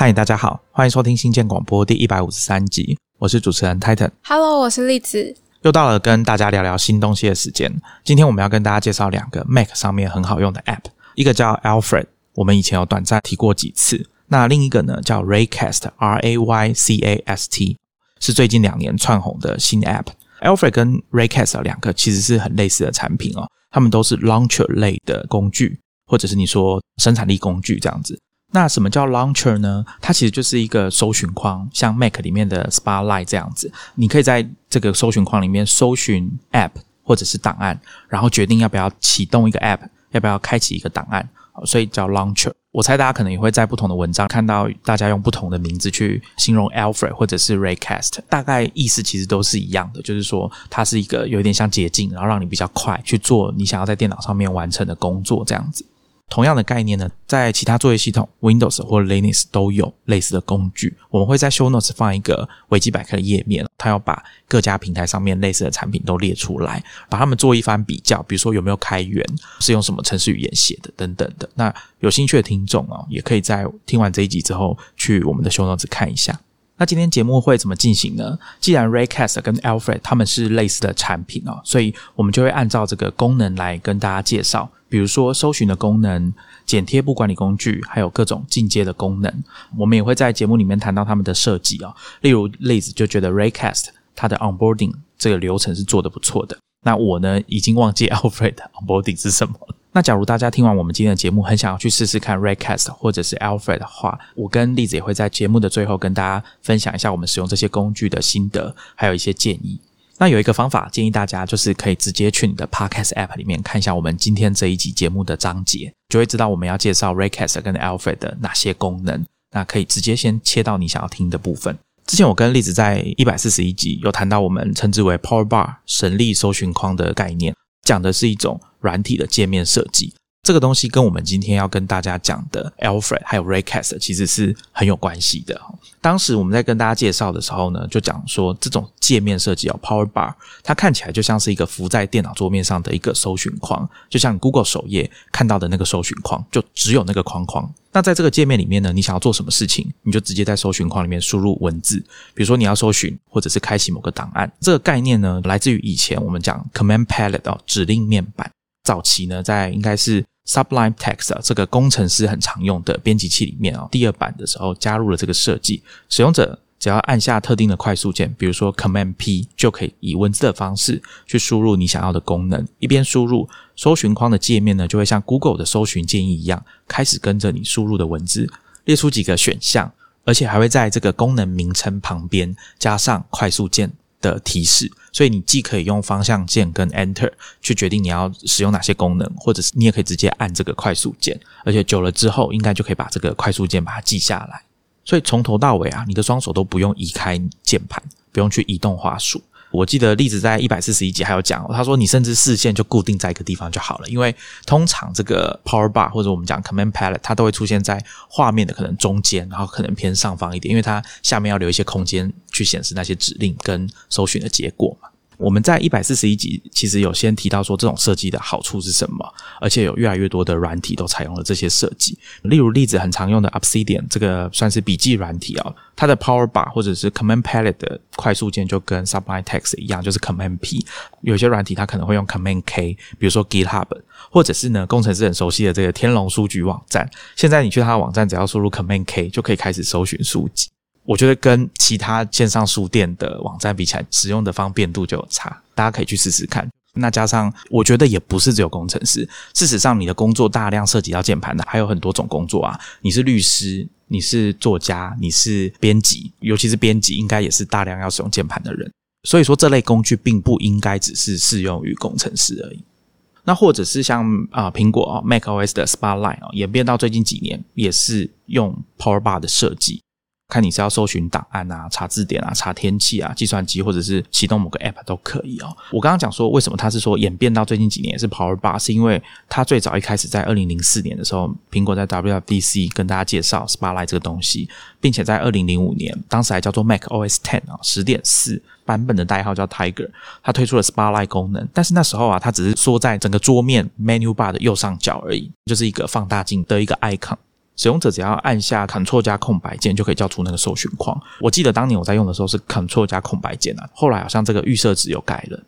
嗨，大家好，欢迎收听新建广播第一百五十三集，我是主持人 Titan。Hello，我是栗子。又到了跟大家聊聊新东西的时间。今天我们要跟大家介绍两个 Mac 上面很好用的 App，一个叫 Alfred，我们以前有短暂提过几次。那另一个呢叫 Raycast，R A Y C A S T，是最近两年窜红的新 App。Alfred 跟 Raycast 两个其实是很类似的产品哦，它们都是 Launcher 类的工具，或者是你说生产力工具这样子。那什么叫 Launcher 呢？它其实就是一个搜寻框，像 Mac 里面的 Spotlight 这样子，你可以在这个搜寻框里面搜寻 App 或者是档案，然后决定要不要启动一个 App，要不要开启一个档案，所以叫 Launcher。我猜大家可能也会在不同的文章看到大家用不同的名字去形容 Alfred 或者是 Raycast，大概意思其实都是一样的，就是说它是一个有点像捷径，然后让你比较快去做你想要在电脑上面完成的工作这样子。同样的概念呢，在其他作业系统 Windows 或 Linux 都有类似的工具。我们会在 Show Notes 放一个维基百科的页面，它要把各家平台上面类似的产品都列出来，把它们做一番比较，比如说有没有开源，是用什么程式语言写的等等的。那有兴趣的听众哦，也可以在听完这一集之后去我们的 Show Notes 看一下。那今天节目会怎么进行呢？既然 Raycast 跟 Alfred 他们是类似的产品哦，所以我们就会按照这个功能来跟大家介绍。比如说搜寻的功能、剪贴簿管理工具，还有各种进阶的功能，我们也会在节目里面谈到他们的设计哦。例如，例子就觉得 Raycast 它的 onboarding 这个流程是做的不错的。那我呢，已经忘记 Alfred onboarding 是什么了。那假如大家听完我们今天的节目，很想要去试试看 Raycast 或者是 Alfred 的话，我跟栗子也会在节目的最后跟大家分享一下我们使用这些工具的心得，还有一些建议。那有一个方法建议大家，就是可以直接去你的 Podcast App 里面看一下我们今天这一集节目的章节，就会知道我们要介绍 Raycast 跟 Alfred 的哪些功能。那可以直接先切到你想要听的部分。之前我跟栗子在一百四十一集有谈到我们称之为 Power Bar 神力搜寻框的概念，讲的是一种软体的界面设计。这个东西跟我们今天要跟大家讲的 Alfred 还有 Raycast 其实是很有关系的。当时我们在跟大家介绍的时候呢，就讲说这种界面设计哦，Power Bar，它看起来就像是一个浮在电脑桌面上的一个搜寻框，就像 Google 首页看到的那个搜寻框，就只有那个框框。那在这个界面里面呢，你想要做什么事情，你就直接在搜寻框里面输入文字，比如说你要搜寻或者是开启某个档案。这个概念呢，来自于以前我们讲 Command Palette 哦，指令面板。早期呢，在应该是 Sublime Text 啊，这个工程师很常用的编辑器里面啊，第二版的时候加入了这个设计，使用者只要按下特定的快速键，比如说 Command P，就可以以文字的方式去输入你想要的功能。一边输入，搜寻框的界面呢，就会像 Google 的搜寻建议一样，开始跟着你输入的文字列出几个选项，而且还会在这个功能名称旁边加上快速键的提示。所以你既可以用方向键跟 Enter 去决定你要使用哪些功能，或者是你也可以直接按这个快速键，而且久了之后，应该就可以把这个快速键把它记下来。所以从头到尾啊，你的双手都不用移开键盘，不用去移动滑鼠。我记得例子在一百四十一集还有讲，他说你甚至视线就固定在一个地方就好了，因为通常这个 Power Bar 或者我们讲 Command Palette 它都会出现在画面的可能中间，然后可能偏上方一点，因为它下面要留一些空间去显示那些指令跟搜寻的结果嘛。我们在一百四十一集其实有先提到说这种设计的好处是什么，而且有越来越多的软体都采用了这些设计。例如例子很常用的 Obsidian 这个算是笔记软体啊、哦，它的 Power Bar 或者是 Command Palette 的快速键就跟 Sublime Text 一样，就是 Command P。有些软体它可能会用 Command K，比如说 GitHub，或者是呢工程师很熟悉的这个天龙书局网站。现在你去它的网站，只要输入 Command K 就可以开始搜寻书籍。我觉得跟其他线上书店的网站比起来，使用的方便度就有差，大家可以去试试看。那加上，我觉得也不是只有工程师，事实上，你的工作大量涉及到键盘的，还有很多种工作啊。你是律师，你是作家，你是编辑，尤其是编辑，应该也是大量要使用键盘的人。所以说，这类工具并不应该只是适用于工程师而已。那或者是像啊苹果啊 Mac OS 的 Spotlight 啊，演变到最近几年，也是用 Power Bar 的设计。看你是要搜寻档案啊、查字典啊、查天气啊、计算机，或者是启动某个 App 都可以哦。我刚刚讲说，为什么它是说演变到最近几年也是 Power Bar，是因为它最早一开始在二零零四年的时候，苹果在 WWDC 跟大家介绍 Spotlight 这个东西，并且在二零零五年，当时还叫做 Mac OS Ten 啊十点四版本的代号叫 Tiger，它推出了 Spotlight 功能，但是那时候啊，它只是缩在整个桌面 Menu Bar 的右上角而已，就是一个放大镜的一个 icon。使用者只要按下 Ctrl 加空白键就可以叫出那个搜寻框。我记得当年我在用的时候是 Ctrl 加空白键啊，后来好像这个预设值有改了。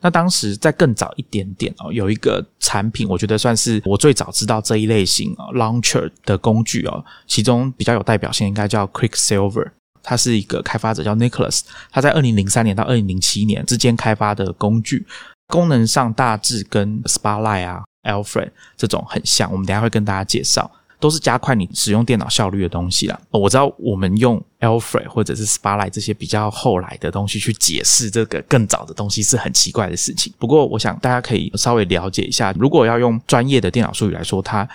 那当时在更早一点点哦，有一个产品，我觉得算是我最早知道这一类型啊 launcher 的工具哦，其中比较有代表性应该叫 Quicksilver，它是一个开发者叫 Nicholas，他在二零零三年到二零零七年之间开发的工具，功能上大致跟 Spotlight 啊、Alfred 这种很像，我们等下会跟大家介绍。都是加快你使用电脑效率的东西啦。我知道我们用 Alfred 或者是 Spotlight 这些比较后来的东西去解释这个更早的东西是很奇怪的事情。不过，我想大家可以稍微了解一下，如果要用专业的电脑术语来说，它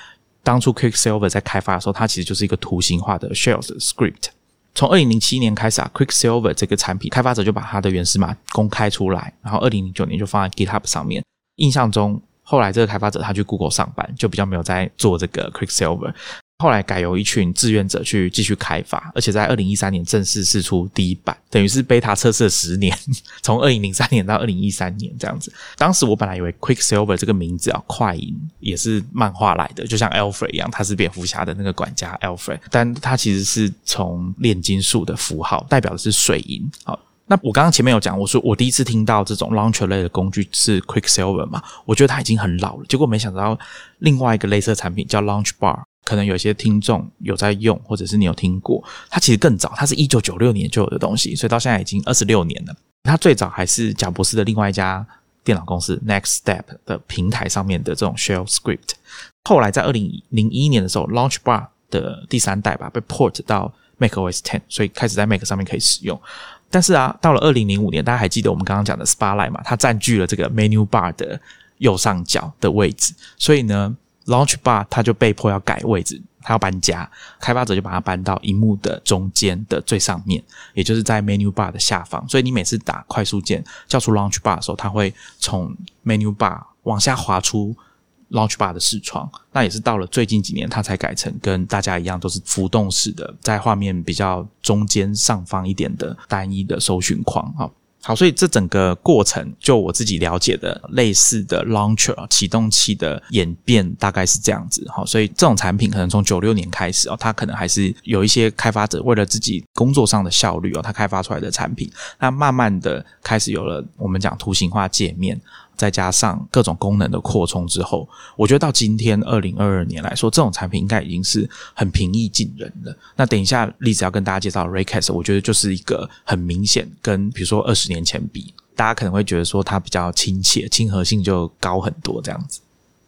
当初 Quicksilver 在开发的时候，它其实就是一个图形化的 Shell Script。从二零零七年开始啊，Quicksilver 这个产品开发者就把它的原始码公开出来，然后二零零九年就放在 GitHub 上面。印象中。后来这个开发者他去 Google 上班，就比较没有在做这个 Quicksilver。后来改由一群志愿者去继续开发，而且在二零一三年正式试出第一版，等于是 beta 测试了十年，从二零零三年到二零一三年这样子。当时我本来以为 Quicksilver 这个名字啊，快银也是漫画来的，就像 Alfred 一样，他是蝙蝠侠的那个管家 Alfred，但他其实是从炼金术的符号，代表的是水银。好。那我刚刚前面有讲，我说我第一次听到这种 launcher 类的工具是 Quicksilver 嘛，我觉得它已经很老了。结果没想到另外一个类似产品叫 Launch Bar，可能有些听众有在用，或者是你有听过，它其实更早，它是一九九六年就有的东西，所以到现在已经二十六年了。它最早还是贾博士的另外一家电脑公司 Next Step 的平台上面的这种 Shell Script，后来在二零零一年的时候，Launch Bar 的第三代吧被 port 到 macOS Ten，所以开始在 Mac 上面可以使用。但是啊，到了二零零五年，大家还记得我们刚刚讲的 Spotlight 嘛？它占据了这个 Menu Bar 的右上角的位置，所以呢，Launch Bar 它就被迫要改位置，它要搬家。开发者就把它搬到荧幕的中间的最上面，也就是在 Menu Bar 的下方。所以你每次打快速键叫出 Launch Bar 的时候，它会从 Menu Bar 往下滑出。Launch Bar 的视窗，那也是到了最近几年，它才改成跟大家一样，都是浮动式的，在画面比较中间上方一点的单一的搜寻框。啊，好，所以这整个过程，就我自己了解的，类似的 Launcher 启动器的演变大概是这样子。好，所以这种产品可能从九六年开始哦，它可能还是有一些开发者为了自己工作上的效率哦，它开发出来的产品，那慢慢的开始有了我们讲图形化界面。再加上各种功能的扩充之后，我觉得到今天二零二二年来说，这种产品应该已经是很平易近人了。那等一下例子要跟大家介绍 Raycast，我觉得就是一个很明显跟比如说二十年前比，大家可能会觉得说它比较亲切，亲和性就高很多这样子。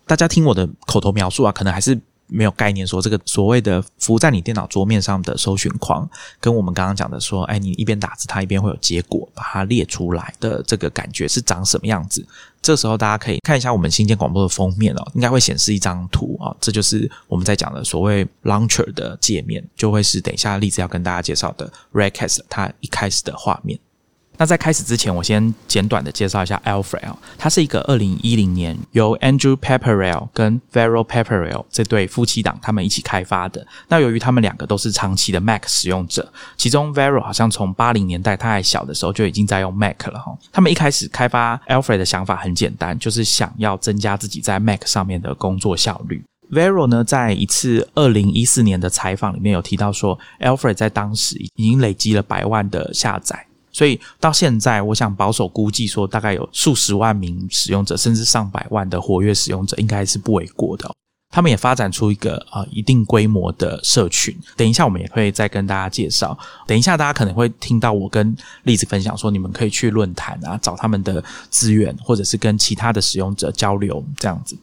大家听我的口头描述啊，可能还是。没有概念，说这个所谓的浮在你电脑桌面上的搜寻框，跟我们刚刚讲的说，哎，你一边打字，它一边会有结果，把它列出来的这个感觉是长什么样子？这时候大家可以看一下我们新建广播的封面哦，应该会显示一张图啊，这就是我们在讲的所谓 launcher 的界面，就会是等一下例子要跟大家介绍的 Redcast 它一开始的画面。那在开始之前，我先简短的介绍一下 Alfred 啊，它是一个二零一零年由 Andrew Pepperell 跟 Vero Pepperell 这对夫妻档他们一起开发的。那由于他们两个都是长期的 Mac 使用者，其中 Vero 好像从八零年代他还小的时候就已经在用 Mac 了哈。他们一开始开发 Alfred 的想法很简单，就是想要增加自己在 Mac 上面的工作效率。Vero 呢，在一次二零一四年的采访里面有提到说，Alfred 在当时已经累积了百万的下载。所以到现在，我想保守估计说，大概有数十万名使用者，甚至上百万的活跃使用者，应该是不为过的。他们也发展出一个啊一定规模的社群。等一下，我们也会再跟大家介绍。等一下，大家可能会听到我跟例子分享说，你们可以去论坛啊找他们的资源，或者是跟其他的使用者交流这样子。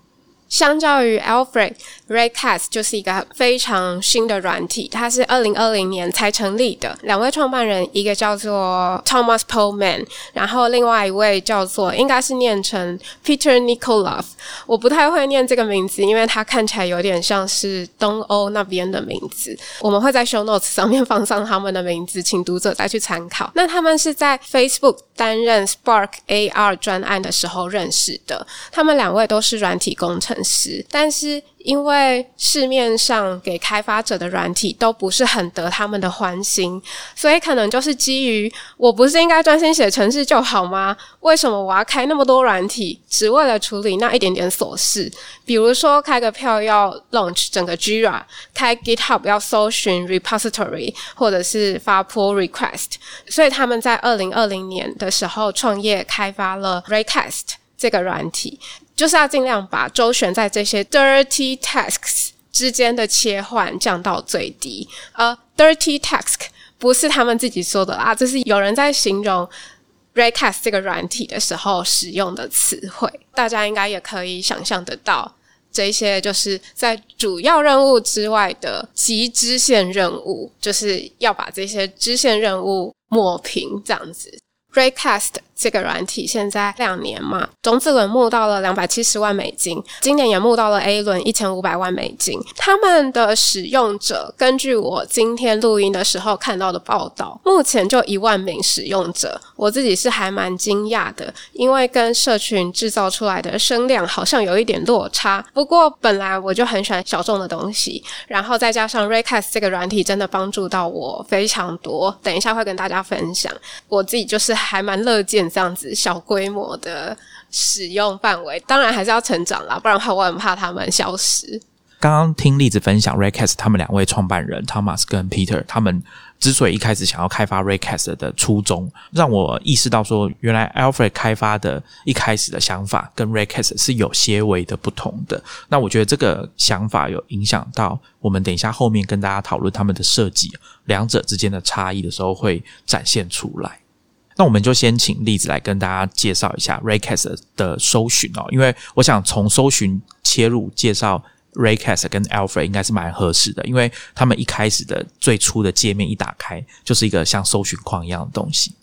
相较于 Alfred，Raycast 就是一个非常新的软体，它是二零二零年才成立的。两位创办人，一个叫做 Thomas Pullman，然后另外一位叫做应该是念成 Peter Nikolov。我不太会念这个名字，因为它看起来有点像是东欧那边的名字。我们会在 Show Notes 上面放上他们的名字，请读者再去参考。那他们是在 Facebook 担任 Spark AR 专案的时候认识的，他们两位都是软体工程。师，但是因为市面上给开发者的软体都不是很得他们的欢心，所以可能就是基于我不是应该专心写程式就好吗？为什么我要开那么多软体，只为了处理那一点点琐事？比如说开个票要 launch 整个 Jira，开 GitHub 要搜寻 repository，或者是发 pull request。所以他们在二零二零年的时候创业开发了 Raycast。这个软体就是要尽量把周旋在这些 dirty tasks 之间的切换降到最低。呃，dirty task 不是他们自己说的啦，这是有人在形容 Raycast 这个软体的时候使用的词汇。大家应该也可以想象得到，这些就是在主要任务之外的极支线任务，就是要把这些支线任务抹平，这样子。Raycast 这个软体现在两年嘛，种子轮募到了两百七十万美金，今年也募到了 A 轮一千五百万美金。他们的使用者，根据我今天录音的时候看到的报道，目前就一万名使用者。我自己是还蛮惊讶的，因为跟社群制造出来的声量好像有一点落差。不过本来我就很喜欢小众的东西，然后再加上 Raycast 这个软体真的帮助到我非常多。等一下会跟大家分享，我自己就是。还蛮乐见这样子小规模的使用范围，当然还是要成长啦，不然的话我很怕他们消失。刚刚听例子分享，Raycast 他们两位创办人 Thomas 跟 Peter，他们之所以一开始想要开发 Raycast 的初衷，让我意识到说，原来 Alfred 开发的一开始的想法跟 Raycast 是有些微的不同的。那我觉得这个想法有影响到我们等一下后面跟大家讨论他们的设计，两者之间的差异的时候会展现出来。那我们就先请例子来跟大家介绍一下 Raycast 的搜寻哦，因为我想从搜寻切入介绍 Raycast 跟 Alfred 应该是蛮合适的，因为他们一开始的最初的界面一打开就是一个像搜寻框一样的东西。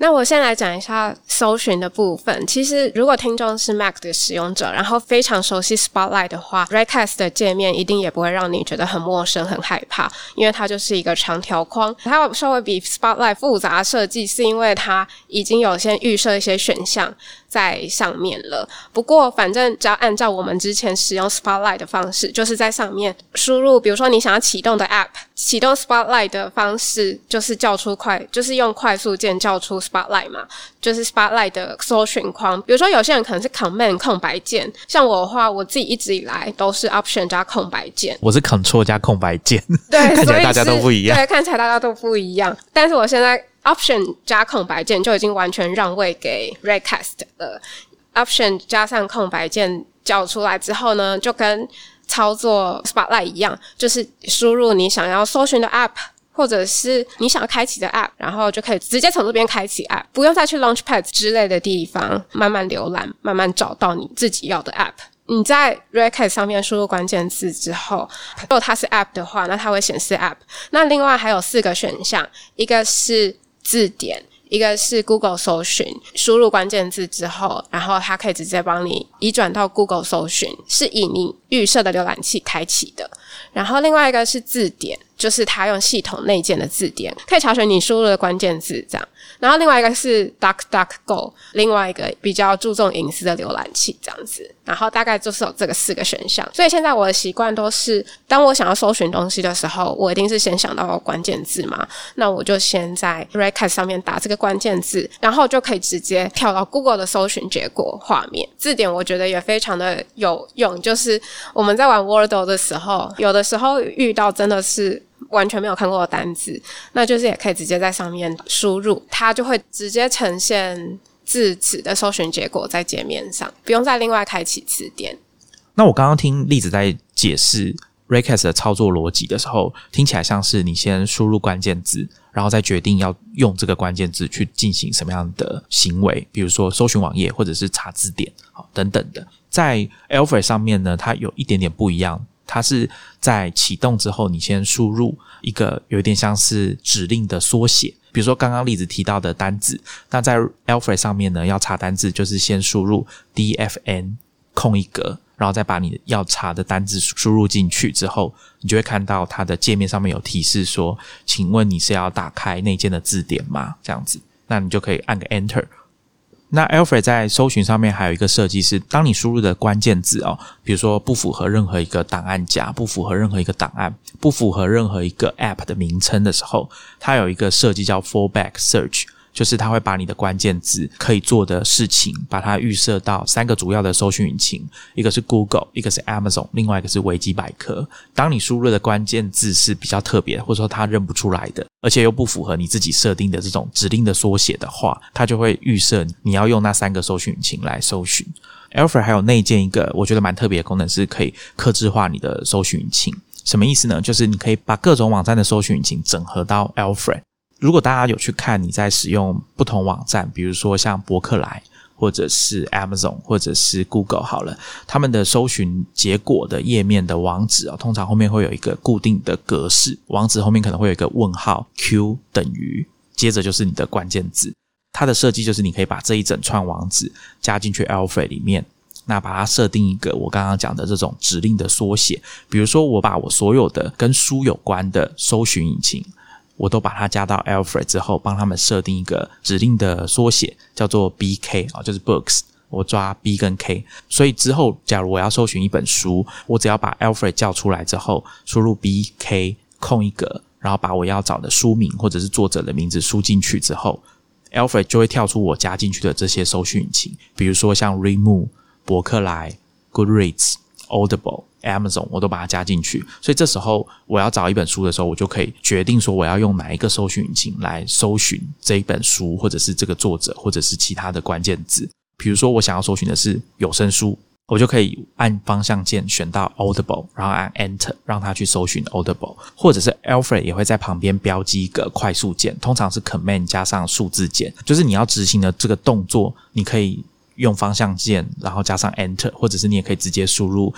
那我先来讲一下搜寻的部分。其实，如果听众是 Mac 的使用者，然后非常熟悉 Spotlight 的话，Redcast 的界面一定也不会让你觉得很陌生、很害怕，因为它就是一个长条框。它稍微比 Spotlight 复杂设计，是因为它已经有先预设一些选项。在上面了。不过，反正只要按照我们之前使用 Spotlight 的方式，就是在上面输入，比如说你想要启动的 App，启动 Spotlight 的方式就是叫出快，就是用快速键叫出 Spotlight 嘛，就是 Spotlight 的搜寻框。比如说有些人可能是 Command 空白键，像我的话，我自己一直以来都是 Option 加空白键。我是 Control 加空白键。对，看起来大家都不一样。对，看起来大家都不一样。但是我现在。Option 加空白键就已经完全让位给 Raycast 了。Option 加上空白键叫出来之后呢，就跟操作 Spotlight 一样，就是输入你想要搜寻的 App，或者是你想要开启的 App，然后就可以直接从这边开启 App，不用再去 Launchpad 之类的地方慢慢浏览，慢慢找到你自己要的 App。你在 Recast 上面输入关键字之后，如果它是 App 的话，那它会显示 App。那另外还有四个选项，一个是字典，一个是 Google 搜寻，输入关键字之后，然后它可以直接帮你移转到 Google 搜寻，是以你预设的浏览器开启的。然后另外一个是字典，就是它用系统内建的字典，可以查询你输入的关键字这样。然后另外一个是 DuckDuckGo，另外一个比较注重隐私的浏览器这样子。然后大概就是有这个四个选项。所以现在我的习惯都是，当我想要搜寻东西的时候，我一定是先想到关键字嘛。那我就先在 Recast 上面打这个关键字，然后就可以直接跳到 Google 的搜寻结果画面。字典我觉得也非常的有用，就是我们在玩 Wordle 的时候，有的时候遇到真的是。完全没有看过的单字，那就是也可以直接在上面输入，它就会直接呈现字词的搜寻结果在界面上，不用再另外开启词典。那我刚刚听例子在解释 Raycast 的操作逻辑的时候，听起来像是你先输入关键字，然后再决定要用这个关键字去进行什么样的行为，比如说搜寻网页或者是查字典，好等等的。在 Alpha 上面呢，它有一点点不一样。它是在启动之后，你先输入一个有点像是指令的缩写，比如说刚刚例子提到的单字。那在 Alfred 上面呢，要查单字就是先输入 dfn 空一格，然后再把你要查的单字输入进去之后，你就会看到它的界面上面有提示说：“请问你是要打开内建的字典吗？”这样子，那你就可以按个 Enter。那 Alfred 在搜寻上面还有一个设计是，当你输入的关键字哦，比如说不符合任何一个档案夹，不符合任何一个档案，不符合任何一个 App 的名称的时候，它有一个设计叫 Fallback Search。就是它会把你的关键字可以做的事情，把它预设到三个主要的搜寻引擎，一个是 Google，一个是 Amazon，另外一个是维基百科。当你输入的关键字是比较特别，或者说它认不出来的，而且又不符合你自己设定的这种指令的缩写的话，它就会预设你要用那三个搜寻引擎来搜寻。Alfred 还有内建一个我觉得蛮特别的功能，是可以克制化你的搜寻引擎。什么意思呢？就是你可以把各种网站的搜寻引擎整合到 Alfred。如果大家有去看你在使用不同网站，比如说像博客来，或者是 Amazon，或者是 Google，好了，他们的搜寻结果的页面的网址啊，通常后面会有一个固定的格式，网址后面可能会有一个问号 Q 等于，接着就是你的关键字。它的设计就是你可以把这一整串网址加进去 Alfred 里面，那把它设定一个我刚刚讲的这种指令的缩写，比如说我把我所有的跟书有关的搜寻引擎。我都把它加到 Alfred 之后，帮他们设定一个指令的缩写，叫做 BK 啊，就是 Books。我抓 B 跟 K，所以之后假如我要搜寻一本书，我只要把 Alfred 叫出来之后，输入 BK 空一格，然后把我要找的书名或者是作者的名字输进去之后，Alfred 就会跳出我加进去的这些搜寻引擎，比如说像 Remove、博客来、Goodreads、Audible。Amazon 我都把它加进去，所以这时候我要找一本书的时候，我就可以决定说我要用哪一个搜寻引擎来搜寻这一本书，或者是这个作者，或者是其他的关键字。比如说我想要搜寻的是有声书，我就可以按方向键选到 Audible，然后按 Enter 让它去搜寻 Audible，或者是 Alfred 也会在旁边标记一个快速键，通常是 Command 加上数字键，就是你要执行的这个动作，你可以用方向键，然后加上 Enter，或者是你也可以直接输入。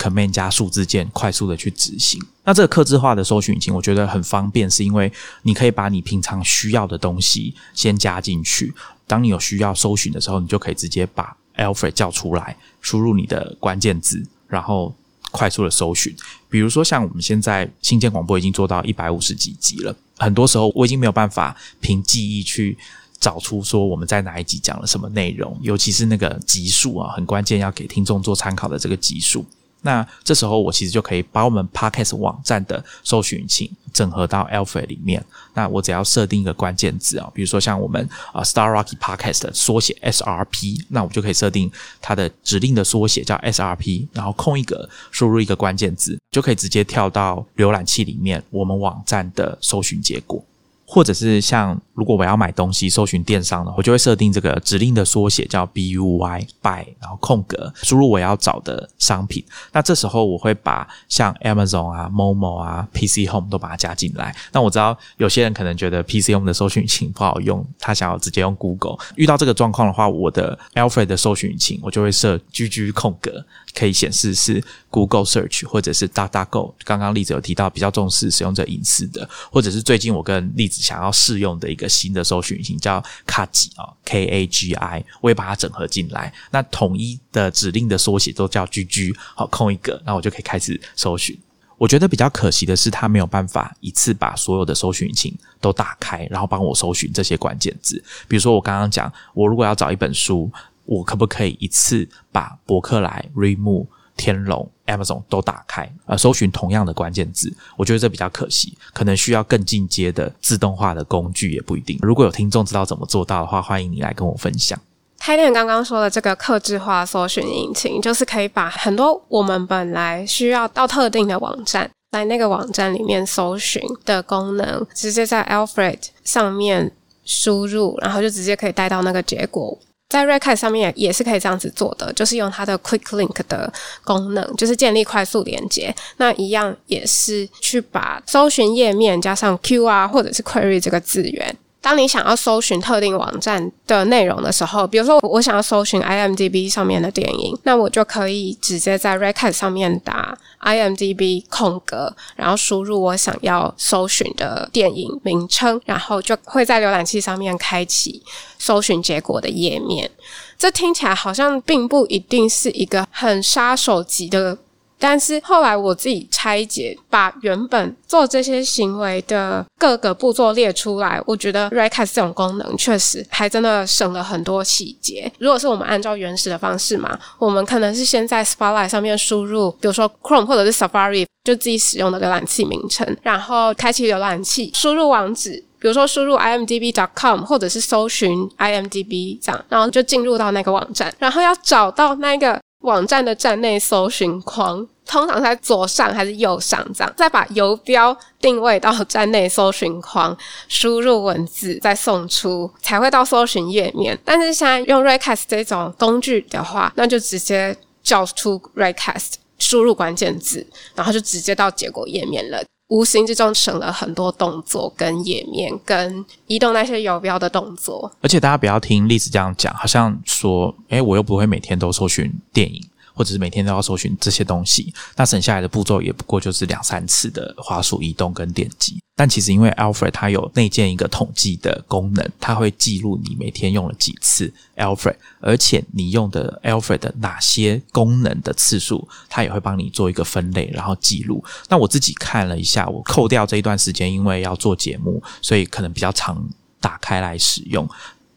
Command 加数字键，快速的去执行。那这个刻字化的搜寻引擎，我觉得很方便，是因为你可以把你平常需要的东西先加进去。当你有需要搜寻的时候，你就可以直接把 Alfred 叫出来，输入你的关键字，然后快速的搜寻。比如说，像我们现在新建广播已经做到一百五十几集了，很多时候我已经没有办法凭记忆去找出说我们在哪一集讲了什么内容，尤其是那个集数啊，很关键，要给听众做参考的这个集数。那这时候我其实就可以把我们 Podcast 网站的搜寻引擎整合到 Alpha 里面。那我只要设定一个关键字啊，比如说像我们啊 Star Rocky Podcast 的缩写 SRP，那我就可以设定它的指令的缩写叫 SRP，然后空一格输入一个关键字，就可以直接跳到浏览器里面我们网站的搜寻结果。或者是像如果我要买东西，搜寻电商的，我就会设定这个指令的缩写叫 BUY BY，然后空格输入我要找的商品。那这时候我会把像 Amazon 啊、Momo 啊、PC Home 都把它加进来。那我知道有些人可能觉得 PC Home 的搜寻引擎不好用，他想要直接用 Google。遇到这个状况的话，我的 Alfred 的搜寻引擎我就会设 G G 空格，可以显示是 Google Search 或者是 DuckDuckGo。刚刚例子有提到比较重视使用者隐私的，或者是最近我跟例子。想要试用的一个新的搜寻引擎叫 Kagi 啊，K A G I，我也把它整合进来。那统一的指令的缩写都叫 G G，好空一个，那我就可以开始搜寻。我觉得比较可惜的是，它没有办法一次把所有的搜寻引擎都打开，然后帮我搜寻这些关键字。比如说，我刚刚讲，我如果要找一本书，我可不可以一次把博客来 Remove？天龙、Amazon 都打开，呃，搜寻同样的关键字，我觉得这比较可惜，可能需要更进阶的自动化的工具，也不一定。如果有听众知道怎么做到的话，欢迎你来跟我分享。泰店刚刚说的这个克制化搜寻引擎，就是可以把很多我们本来需要到特定的网站，在那个网站里面搜寻的功能，直接在 Alfred 上面输入，然后就直接可以带到那个结果。在 r e c a t 上面也是可以这样子做的，就是用它的 Quick Link 的功能，就是建立快速连接。那一样也是去把搜寻页面加上 QR 或者是 Query 这个资源。当你想要搜寻特定网站的内容的时候，比如说我想要搜寻 IMDB 上面的电影，那我就可以直接在 r e c a t 上面打 IMDB 空格，然后输入我想要搜寻的电影名称，然后就会在浏览器上面开启搜寻结果的页面。这听起来好像并不一定是一个很杀手级的。但是后来我自己拆解，把原本做这些行为的各个步骤列出来，我觉得 Recast 这种功能确实还真的省了很多细节。如果是我们按照原始的方式嘛，我们可能是先在 Spotlight 上面输入，比如说 Chrome 或者是 Safari，就自己使用的浏览器名称，然后开启浏览器，输入网址。比如说输入 imdb.com 或者是搜寻 imdb 这样，然后就进入到那个网站，然后要找到那个网站的站内搜寻框，通常在左上还是右上这样，再把游标定位到站内搜寻框，输入文字再送出，才会到搜寻页面。但是现在用 Recast 这种工具的话，那就直接叫出 Recast，输入关键字，然后就直接到结果页面了。无形之中省了很多动作跟页面跟移动那些游标的动作，而且大家不要听例子这样讲，好像说，诶，我又不会每天都搜寻电影。或者是每天都要搜寻这些东西，那省下来的步骤也不过就是两三次的滑鼠移动跟点击。但其实因为 Alfred 它有内建一个统计的功能，它会记录你每天用了几次 Alfred，而且你用的 Alfred 的哪些功能的次数，它也会帮你做一个分类，然后记录。那我自己看了一下，我扣掉这一段时间，因为要做节目，所以可能比较常打开来使用。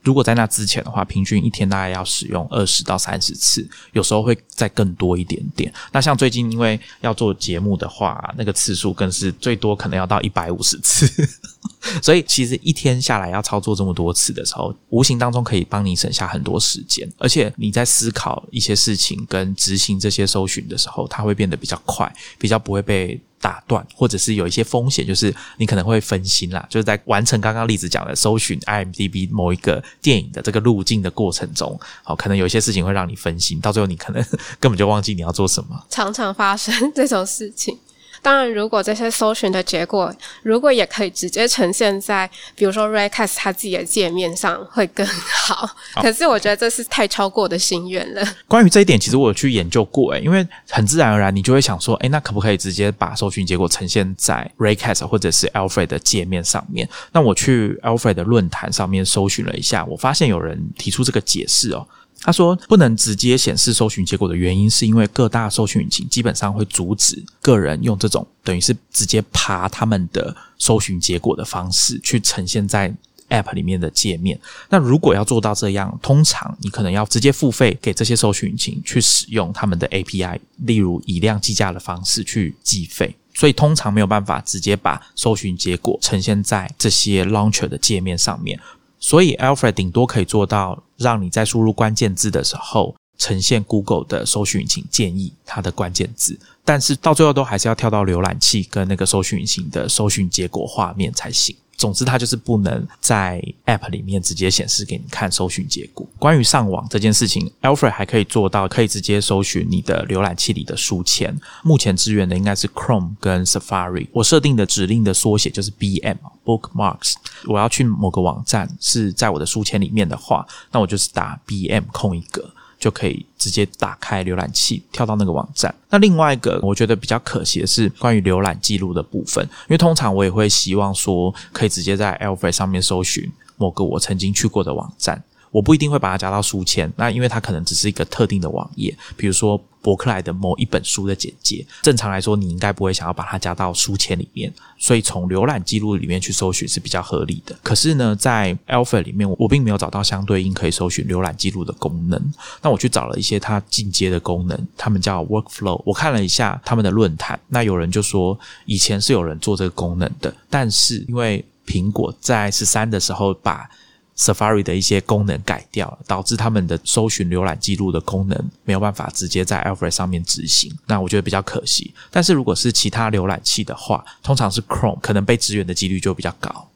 如果在那之前的话，平均一天大概要使用二十到三十次，有时候会再更多一点点。那像最近因为要做节目的话，那个次数更是最多可能要到一百五十次。所以其实一天下来要操作这么多次的时候，无形当中可以帮你省下很多时间，而且你在思考一些事情跟执行这些搜寻的时候，它会变得比较快，比较不会被。打断，或者是有一些风险，就是你可能会分心啦。就是在完成刚刚例子讲的搜寻 IMDB 某一个电影的这个路径的过程中，好，可能有一些事情会让你分心，到最后你可能 根本就忘记你要做什么。常常发生这种事情。当然，如果这些搜寻的结果，如果也可以直接呈现在，比如说 Recast 它自己的界面上，会更好。可是我觉得这是太超过的心愿了。关于这一点，其实我有去研究过，诶，因为很自然而然，你就会想说，诶，那可不可以直接把搜寻结果呈现在 Recast 或者是 Alfred 的界面上面？那我去 Alfred 的论坛上面搜寻了一下，我发现有人提出这个解释哦。他说，不能直接显示搜寻结果的原因，是因为各大搜寻引擎基本上会阻止个人用这种等于是直接爬他们的搜寻结果的方式去呈现在 App 里面的界面。那如果要做到这样，通常你可能要直接付费给这些搜寻引擎去使用他们的 API，例如以量计价的方式去计费，所以通常没有办法直接把搜寻结果呈现在这些 Launcher 的界面上面。所以，Alfred 顶多可以做到让你在输入关键字的时候，呈现 Google 的搜寻引擎建议它的关键字，但是到最后都还是要跳到浏览器跟那个搜寻引擎的搜寻结果画面才行。总之，它就是不能在 App 里面直接显示给你看搜寻结果。关于上网这件事情，Alfred 还可以做到，可以直接搜寻你的浏览器里的书签。目前支援的应该是 Chrome 跟 Safari。我设定的指令的缩写就是 BM（Bookmarks）。我要去某个网站是在我的书签里面的话，那我就是打 BM 空一格。就可以直接打开浏览器，跳到那个网站。那另外一个我觉得比较可惜的是关于浏览记录的部分，因为通常我也会希望说可以直接在 Alfred 上面搜寻某个我曾经去过的网站。我不一定会把它加到书签，那因为它可能只是一个特定的网页，比如说博客来的某一本书的简介。正常来说，你应该不会想要把它加到书签里面，所以从浏览记录里面去搜寻是比较合理的。可是呢，在 Alpha 里面，我并没有找到相对应可以搜寻浏览记录的功能。那我去找了一些它进阶的功能，他们叫 Workflow。我看了一下他们的论坛，那有人就说以前是有人做这个功能的，但是因为苹果在十三的时候把 Safari 的一些功能改掉了，导致他们的搜寻浏览记录的功能没有办法直接在 Alfred 上面执行。那我觉得比较可惜。但是如果是其他浏览器的话，通常是 Chrome，可能被支援的几率就比较高。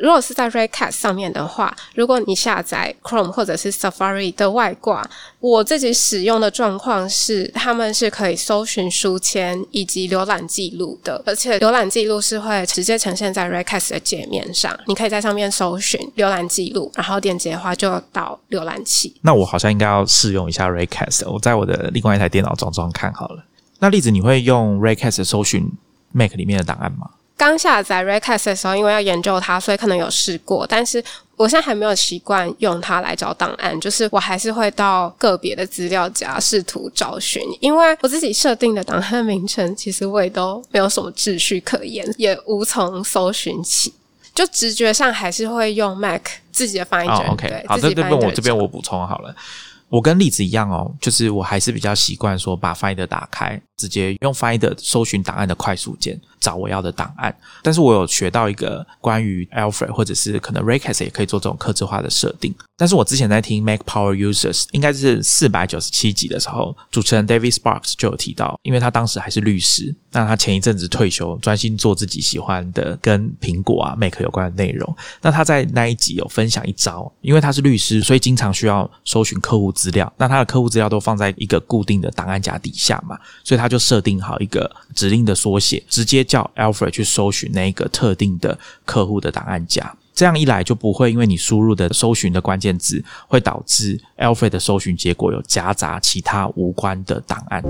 如果是在 Recast 上面的话，如果你下载 Chrome 或者是 Safari 的外挂，我自己使用的状况是，他们是可以搜寻书签以及浏览记录的，而且浏览记录是会直接呈现在 Recast 的界面上，你可以在上面搜寻浏览记录，然后点击的话就到浏览器。那我好像应该要试用一下 Recast，我在我的另外一台电脑装装看好了。那例子，你会用 Recast 搜寻 Mac 里面的档案吗？刚下载 Recast 的时候，因为要研究它，所以可能有试过，但是。我现在还没有习惯用它来找档案，就是我还是会到个别的资料夹试图找寻，因为我自己设定的档案名称，其实我也都没有什么秩序可言，也无从搜寻起，就直觉上还是会用 Mac 自己的 Finder。OK，好，这边我这边我补充好了。我跟例子一样哦，就是我还是比较习惯说把 Finder 打开，直接用 Finder 搜寻档案的快速键找我要的档案。但是我有学到一个关于 Alfred 或者是可能 Raycast 也可以做这种克制化的设定。但是我之前在听 Mac Power Users 应该是四百九十七集的时候，主持人 David Sparks 就有提到，因为他当时还是律师，那他前一阵子退休，专心做自己喜欢的跟苹果啊 Mac 有关的内容。那他在那一集有分享一招，因为他是律师，所以经常需要搜寻客户。资料，那他的客户资料都放在一个固定的档案夹底下嘛，所以他就设定好一个指令的缩写，直接叫 Alfred 去搜寻那个特定的客户的档案夹。这样一来就不会因为你输入的搜寻的关键字，会导致 Alfred 的搜寻结果有夹杂其他无关的档案。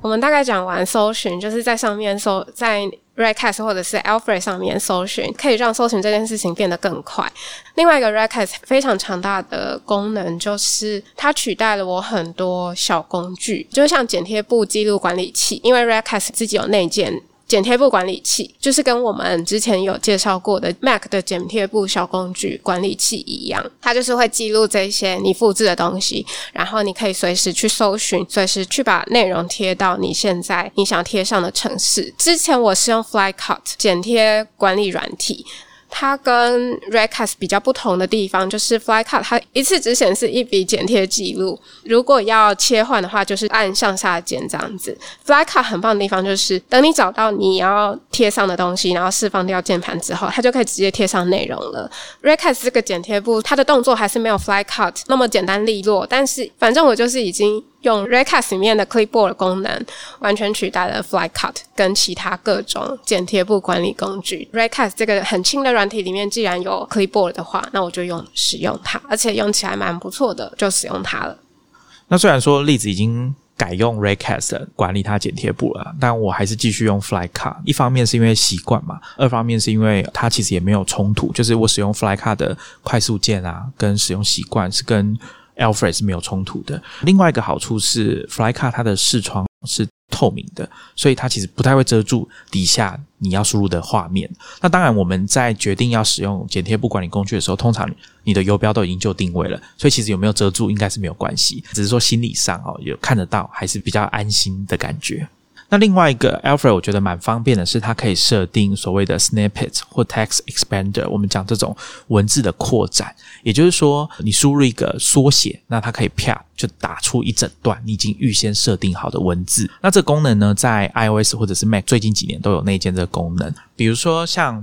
我们大概讲完搜寻，就是在上面搜在。Redcast 或者是 Alfred 上面搜寻，可以让搜寻这件事情变得更快。另外一个 Redcast 非常强大的功能，就是它取代了我很多小工具，就像剪贴簿记录管理器，因为 Redcast 自己有内建。剪贴簿管理器就是跟我们之前有介绍过的 Mac 的剪贴簿小工具管理器一样，它就是会记录这些你复制的东西，然后你可以随时去搜寻，随时去把内容贴到你现在你想贴上的城市。之前我是用 Flycut 剪贴管理软体。它跟 Redcast 比较不同的地方，就是 Flycut 它一次只显示一笔剪贴记录，如果要切换的话，就是按上下键这样子。Flycut 很棒的地方就是，等你找到你要贴上的东西，然后释放掉键盘之后，它就可以直接贴上内容了。Redcast 这个剪贴簿，它的动作还是没有 Flycut 那么简单利落，但是反正我就是已经。用 Recast 里面的 Clipboard 功能，完全取代了 Flycut 跟其他各种剪贴簿管理工具。Recast 这个很轻的软体里面，既然有 Clipboard 的话，那我就用使用它，而且用起来蛮不错的，就使用它了。那虽然说例子已经改用 Recast 管理它剪贴簿了，但我还是继续用 Flycut。一方面是因为习惯嘛，二方面是因为它其实也没有冲突，就是我使用 Flycut 的快速键啊，跟使用习惯是跟。Alfred 是没有冲突的。另外一个好处是，Flycar 它的视窗是透明的，所以它其实不太会遮住底下你要输入的画面。那当然，我们在决定要使用剪贴簿管理工具的时候，通常你的游标都已经就定位了，所以其实有没有遮住应该是没有关系，只是说心理上哦有看得到，还是比较安心的感觉。那另外一个 Alfred 我觉得蛮方便的，是它可以设定所谓的 snippet 或 Text Expander。我们讲这种文字的扩展，也就是说，你输入一个缩写，那它可以啪就打出一整段你已经预先设定好的文字。那这功能呢，在 iOS 或者是 Mac 最近几年都有内建这个功能，比如说像。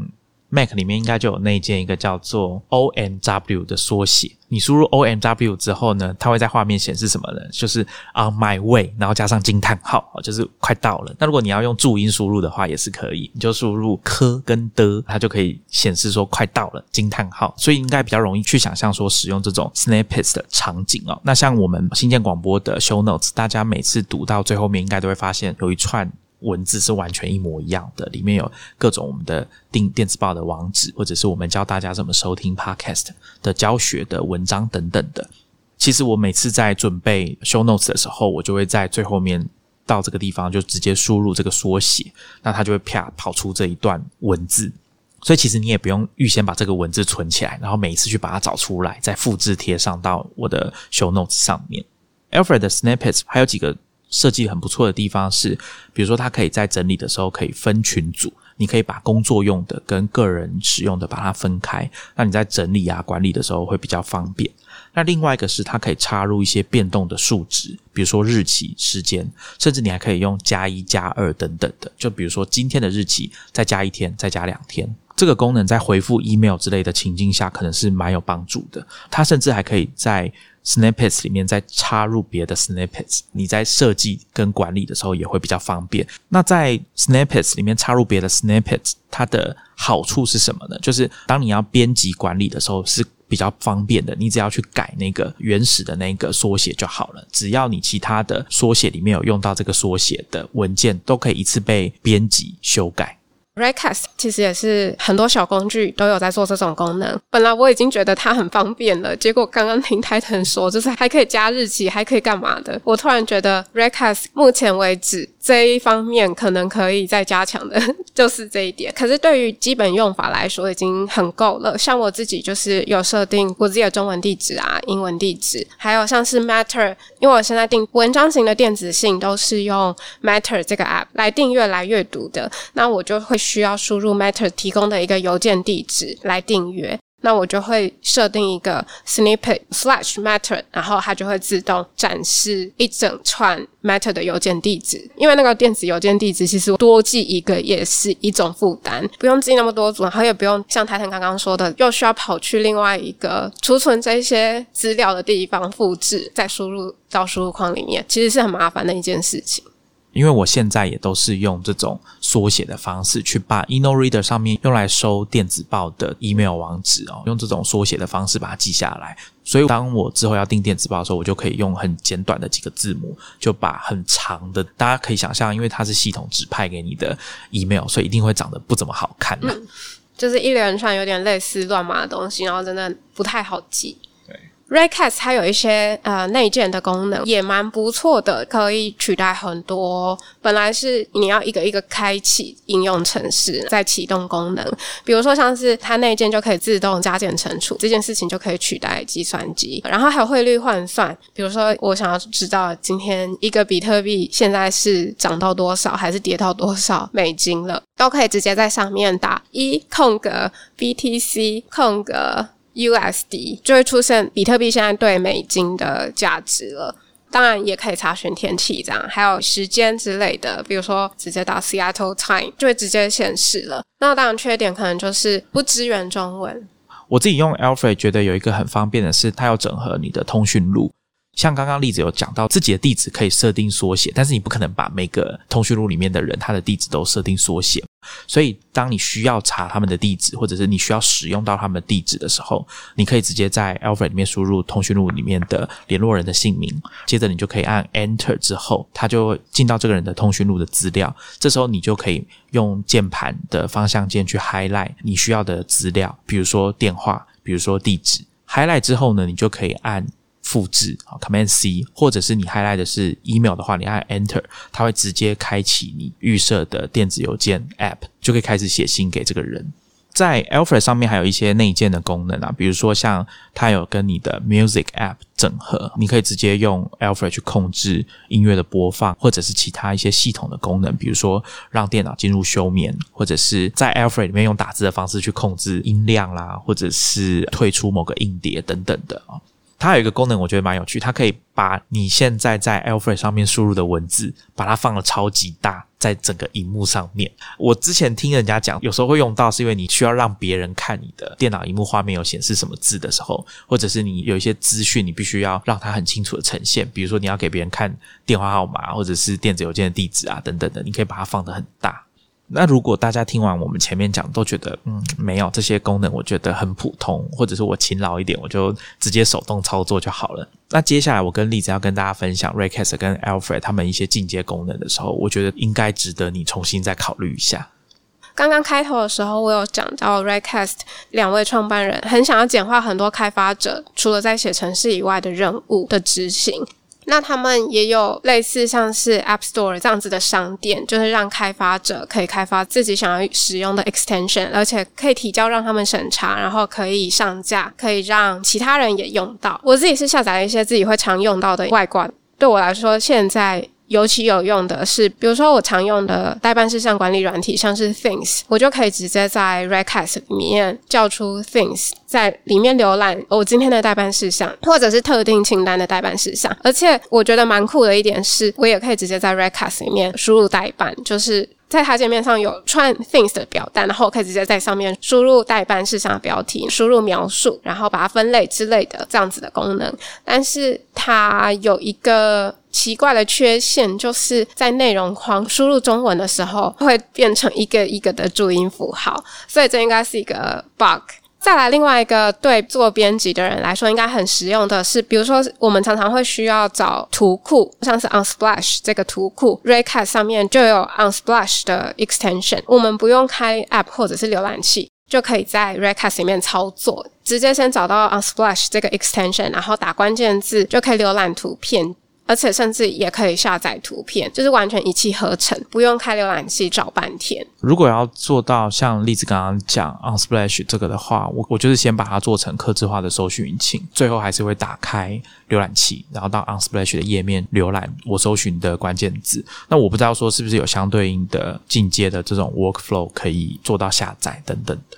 Mac 里面应该就有内建一个叫做 O M W 的缩写。你输入 O M W 之后呢，它会在画面显示什么呢？就是 On my way，然后加上惊叹号，就是快到了。那如果你要用注音输入的话，也是可以，你就输入科跟的，它就可以显示说快到了惊叹号。所以应该比较容易去想象说使用这种 Snippets 的场景哦。那像我们新建广播的 Show Notes，大家每次读到最后面，应该都会发现有一串。文字是完全一模一样的，里面有各种我们的电电子报的网址，或者是我们教大家怎么收听 Podcast 的教学的文章等等的。其实我每次在准备 Show Notes 的时候，我就会在最后面到这个地方就直接输入这个缩写，那它就会啪跑出这一段文字。所以其实你也不用预先把这个文字存起来，然后每一次去把它找出来，再复制贴上到我的 Show Notes 上面。Alfred 的 Snippets 还有几个。设计很不错的地方是，比如说它可以在整理的时候可以分群组，你可以把工作用的跟个人使用的把它分开，那你在整理啊管理的时候会比较方便。那另外一个是它可以插入一些变动的数值，比如说日期、时间，甚至你还可以用加一加二等等的，就比如说今天的日期再加一天，再加两天。这个功能在回复 email 之类的情境下可能是蛮有帮助的。它甚至还可以在 Snippets 里面再插入别的 Snippets，你在设计跟管理的时候也会比较方便。那在 Snippets 里面插入别的 Snippets，它的好处是什么呢？就是当你要编辑管理的时候，是比较方便的，你只要去改那个原始的那个缩写就好了。只要你其他的缩写里面有用到这个缩写的文件，都可以一次被编辑修改。Recast 其实也是很多小工具都有在做这种功能。本来我已经觉得它很方便了，结果刚刚听 Titan 说，就是还可以加日期，还可以干嘛的，我突然觉得 Recast 目前为止。这一方面可能可以再加强的，就是这一点。可是对于基本用法来说，已经很够了。像我自己就是有设定我自己的中文地址啊、英文地址，还有像是 Matter，因为我现在订文章型的电子信都是用 Matter 这个 App 来订阅来阅读的，那我就会需要输入 Matter 提供的一个邮件地址来订阅。那我就会设定一个 snippet slash matter，然后它就会自动展示一整串 matter 的邮件地址。因为那个电子邮件地址其实多记一个也是一种负担，不用记那么多组，然后也不用像台腾刚刚说的，又需要跑去另外一个储存这些资料的地方复制，再输入到输入框里面，其实是很麻烦的一件事情。因为我现在也都是用这种缩写的方式去把 EnoReader 上面用来收电子报的 email 网址哦，用这种缩写的方式把它记下来。所以当我之后要订电子报的时候，我就可以用很简短的几个字母，就把很长的，大家可以想象，因为它是系统指派给你的 email，所以一定会长得不怎么好看，就是一连串有点类似乱码的东西，然后真的不太好记。Recast 它有一些呃内建的功能，也蛮不错的，可以取代很多本来是你要一个一个开启应用程式再启动功能，比如说像是它内建就可以自动加减乘除这件事情就可以取代计算机，然后还有汇率换算，比如说我想要知道今天一个比特币现在是涨到多少还是跌到多少美金了，都可以直接在上面打一空格 BTC 空格。USD 就会出现比特币现在对美金的价值了，当然也可以查询天气这样，还有时间之类的，比如说直接打 Seattle Time 就会直接显示了。那当然缺点可能就是不支援中文。我自己用 Alfred 觉得有一个很方便的是，它要整合你的通讯录。像刚刚例子有讲到，自己的地址可以设定缩写，但是你不可能把每个通讯录里面的人他的地址都设定缩写。所以，当你需要查他们的地址，或者是你需要使用到他们的地址的时候，你可以直接在 Alfred 里面输入通讯录里面的联络人的姓名，接着你就可以按 Enter 之后，它就进到这个人的通讯录的资料。这时候你就可以用键盘的方向键去 highlight 你需要的资料，比如说电话，比如说地址。highlight 之后呢，你就可以按。复制啊，Command C，或者是你 highlight 的是 email 的话，你按 Enter，它会直接开启你预设的电子邮件 App，就可以开始写信给这个人。在 Alfred 上面还有一些内建的功能啊，比如说像它有跟你的 Music App 整合，你可以直接用 Alfred 去控制音乐的播放，或者是其他一些系统的功能，比如说让电脑进入休眠，或者是在 Alfred 里面用打字的方式去控制音量啦，或者是退出某个硬碟等等的啊。它有一个功能，我觉得蛮有趣。它可以把你现在在 Alfred 上面输入的文字，把它放的超级大，在整个荧幕上面。我之前听人家讲，有时候会用到，是因为你需要让别人看你的电脑荧幕画面有显示什么字的时候，或者是你有一些资讯，你必须要让它很清楚的呈现。比如说，你要给别人看电话号码，或者是电子邮件的地址啊，等等的，你可以把它放的很大。那如果大家听完我们前面讲，都觉得嗯没有这些功能，我觉得很普通，或者是我勤劳一点，我就直接手动操作就好了。那接下来我跟例子要跟大家分享 Raycast 跟 Alfred 他们一些进阶功能的时候，我觉得应该值得你重新再考虑一下。刚刚开头的时候，我有讲到 Raycast 两位创办人很想要简化很多开发者除了在写程式以外的任务的执行。那他们也有类似像是 App Store 这样子的商店，就是让开发者可以开发自己想要使用的 extension，而且可以提交让他们审查，然后可以上架，可以让其他人也用到。我自己是下载了一些自己会常用到的外挂，对我来说现在。尤其有用的是，比如说我常用的代办事项管理软体，像是 Things，我就可以直接在 Recast 里面叫出 Things，在里面浏览我今天的代办事项，或者是特定清单的代办事项。而且我觉得蛮酷的一点是，我也可以直接在 Redcast 里面输入代办，就是在它界面上有串 Things 的表单，然后可以直接在上面输入代办事项的标题，输入描述，然后把它分类之类的这样子的功能。但是它有一个。奇怪的缺陷就是在内容框输入中文的时候，会变成一个一个的注音符号，所以这应该是一个 bug。再来另外一个对做编辑的人来说应该很实用的是，比如说我们常常会需要找图库，像是 Unsplash 这个图库，Recast 上面就有 Unsplash 的 extension，我们不用开 App 或者是浏览器，就可以在 Recast 里面操作，直接先找到 Unsplash 这个 extension，然后打关键字就可以浏览图片。而且甚至也可以下载图片，就是完全一气呵成，不用开浏览器找半天。如果要做到像例子刚刚讲 Unsplash 这个的话，我我就是先把它做成客制化的搜寻引擎，最后还是会打开浏览器，然后到 Unsplash 的页面浏览我搜寻的关键字。那我不知道说是不是有相对应的进阶的这种 workflow 可以做到下载等等的。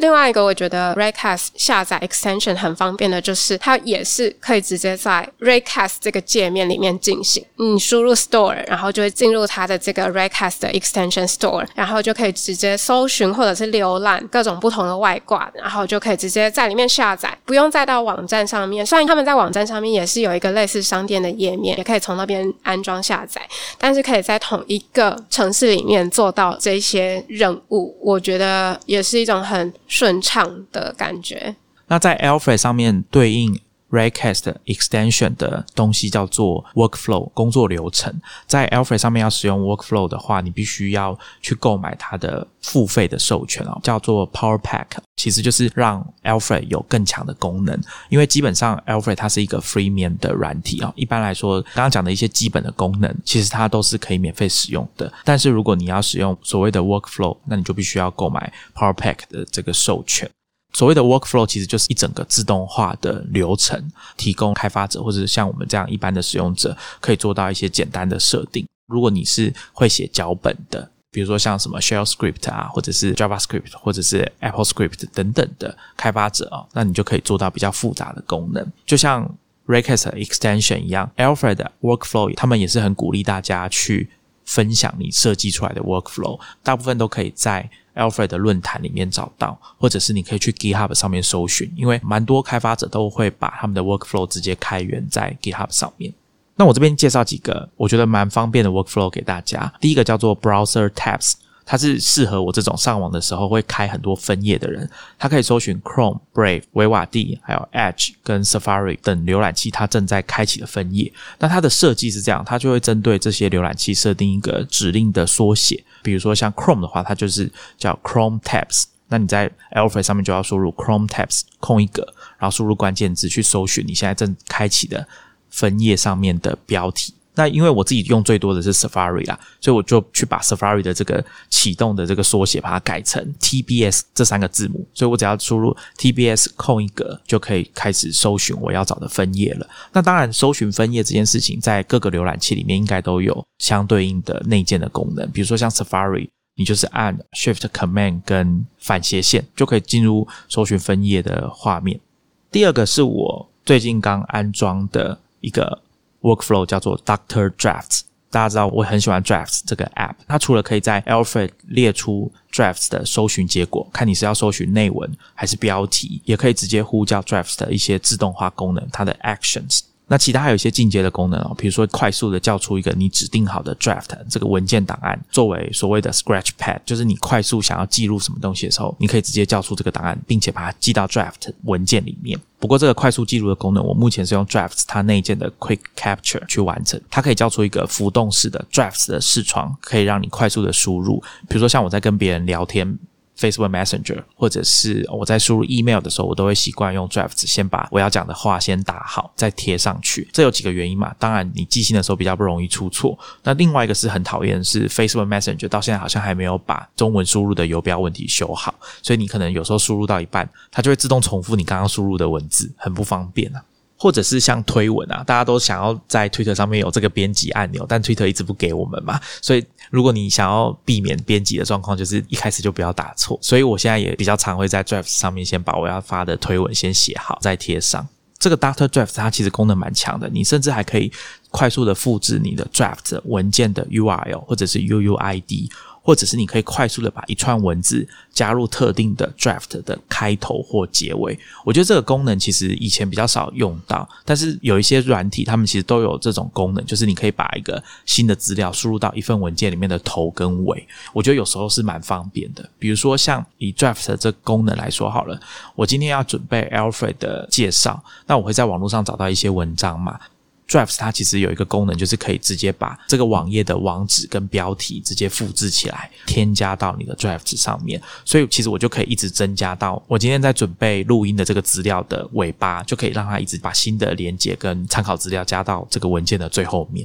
另外一个我觉得 Raycast 下载 extension 很方便的，就是它也是可以直接在 Raycast 这个界面里面进行。你输入 store，然后就会进入它的这个 Raycast 的 extension store，然后就可以直接搜寻或者是浏览各种不同的外挂，然后就可以直接在里面下载，不用再到网站上面。虽然他们在网站上面也是有一个类似商店的页面，也可以从那边安装下载，但是可以在同一个城市里面做到这些任务，我觉得也是一种很。顺畅的感觉。那在 Alfred 上面对应 Raycast extension 的东西叫做 Workflow 工作流程。在 Alfred 上面要使用 Workflow 的话，你必须要去购买它的付费的授权哦，叫做 Power Pack。其实就是让 Alfred 有更强的功能。因为基本上 Alfred 它是一个 free 面的软体啊。一般来说，刚刚讲的一些基本的功能，其实它都是可以免费使用的。但是如果你要使用所谓的 Workflow，那你就必须要购买 Power Pack 的这个授权。所谓的 workflow 其实就是一整个自动化的流程，提供开发者或者像我们这样一般的使用者可以做到一些简单的设定。如果你是会写脚本的，比如说像什么 Shell Script 啊，或者是 JavaScript 或者是 Apple Script 等等的开发者啊，那你就可以做到比较复杂的功能，就像 Raycast Extension 一样，Alfred Workflow 他们也是很鼓励大家去分享你设计出来的 workflow，大部分都可以在。Alfred 的论坛里面找到，或者是你可以去 GitHub 上面搜寻，因为蛮多开发者都会把他们的 workflow 直接开源在 GitHub 上面。那我这边介绍几个我觉得蛮方便的 workflow 给大家。第一个叫做 Browser Tabs。它是适合我这种上网的时候会开很多分页的人，它可以搜寻 Chrome、Brave、维瓦蒂、还有 Edge 跟 Safari 等浏览器它正在开启的分页。那它的设计是这样，它就会针对这些浏览器设定一个指令的缩写。比如说像 Chrome 的话，它就是叫 Chrome Tabs。那你在 Alpha 上面就要输入 Chrome Tabs 空一格，然后输入关键字去搜寻你现在正开启的分页上面的标题。那因为我自己用最多的是 Safari 啦，所以我就去把 Safari 的这个启动的这个缩写把它改成 TBS 这三个字母，所以我只要输入 TBS 空一格就可以开始搜寻我要找的分页了。那当然，搜寻分页这件事情在各个浏览器里面应该都有相对应的内建的功能，比如说像 Safari，你就是按 Shift Command 跟反斜线就可以进入搜寻分页的画面。第二个是我最近刚安装的一个。Workflow 叫做 Doctor Drafts，大家知道我很喜欢 Drafts 这个 App。它除了可以在 Alfred 列出 Drafts 的搜寻结果，看你是要搜寻内文还是标题，也可以直接呼叫 Drafts 的一些自动化功能，它的 Actions。那其他还有一些进阶的功能哦，比如说快速的叫出一个你指定好的 draft 这个文件档案，作为所谓的 scratch pad，就是你快速想要记录什么东西的时候，你可以直接叫出这个档案，并且把它记到 draft 文件里面。不过这个快速记录的功能，我目前是用 drafts 它内建的 quick capture 去完成，它可以叫出一个浮动式的 drafts 的视窗，可以让你快速的输入。比如说像我在跟别人聊天。Facebook Messenger，或者是我在输入 email 的时候，我都会习惯用 Drafts 先把我要讲的话先打好，再贴上去。这有几个原因嘛？当然，你记信的时候比较不容易出错。那另外一个是很讨厌是 Facebook Messenger 到现在好像还没有把中文输入的游标问题修好，所以你可能有时候输入到一半，它就会自动重复你刚刚输入的文字，很不方便啊。或者是像推文啊，大家都想要在 Twitter 上面有这个编辑按钮，但 Twitter 一直不给我们嘛，所以如果你想要避免编辑的状况，就是一开始就不要打错。所以我现在也比较常会在 Draft 上面先把我要发的推文先写好，再贴上。这个 Doctor Draft 它其实功能蛮强的，你甚至还可以快速的复制你的 Draft 文件的 URL 或者是 UUID，或者是你可以快速的把一串文字加入特定的 draft 的开头或结尾。我觉得这个功能其实以前比较少用到，但是有一些软体，他们其实都有这种功能，就是你可以把一个新的资料输入到一份文件里面的头跟尾。我觉得有时候是蛮方便的。比如说像以 draft 这功能来说好了，我今天要准备 Alfred 的介绍，那我会在网络上找到一些文章嘛。Drive's 它其实有一个功能，就是可以直接把这个网页的网址跟标题直接复制起来，添加到你的 Drive's 上面。所以其实我就可以一直增加到我今天在准备录音的这个资料的尾巴，就可以让它一直把新的连接跟参考资料加到这个文件的最后面。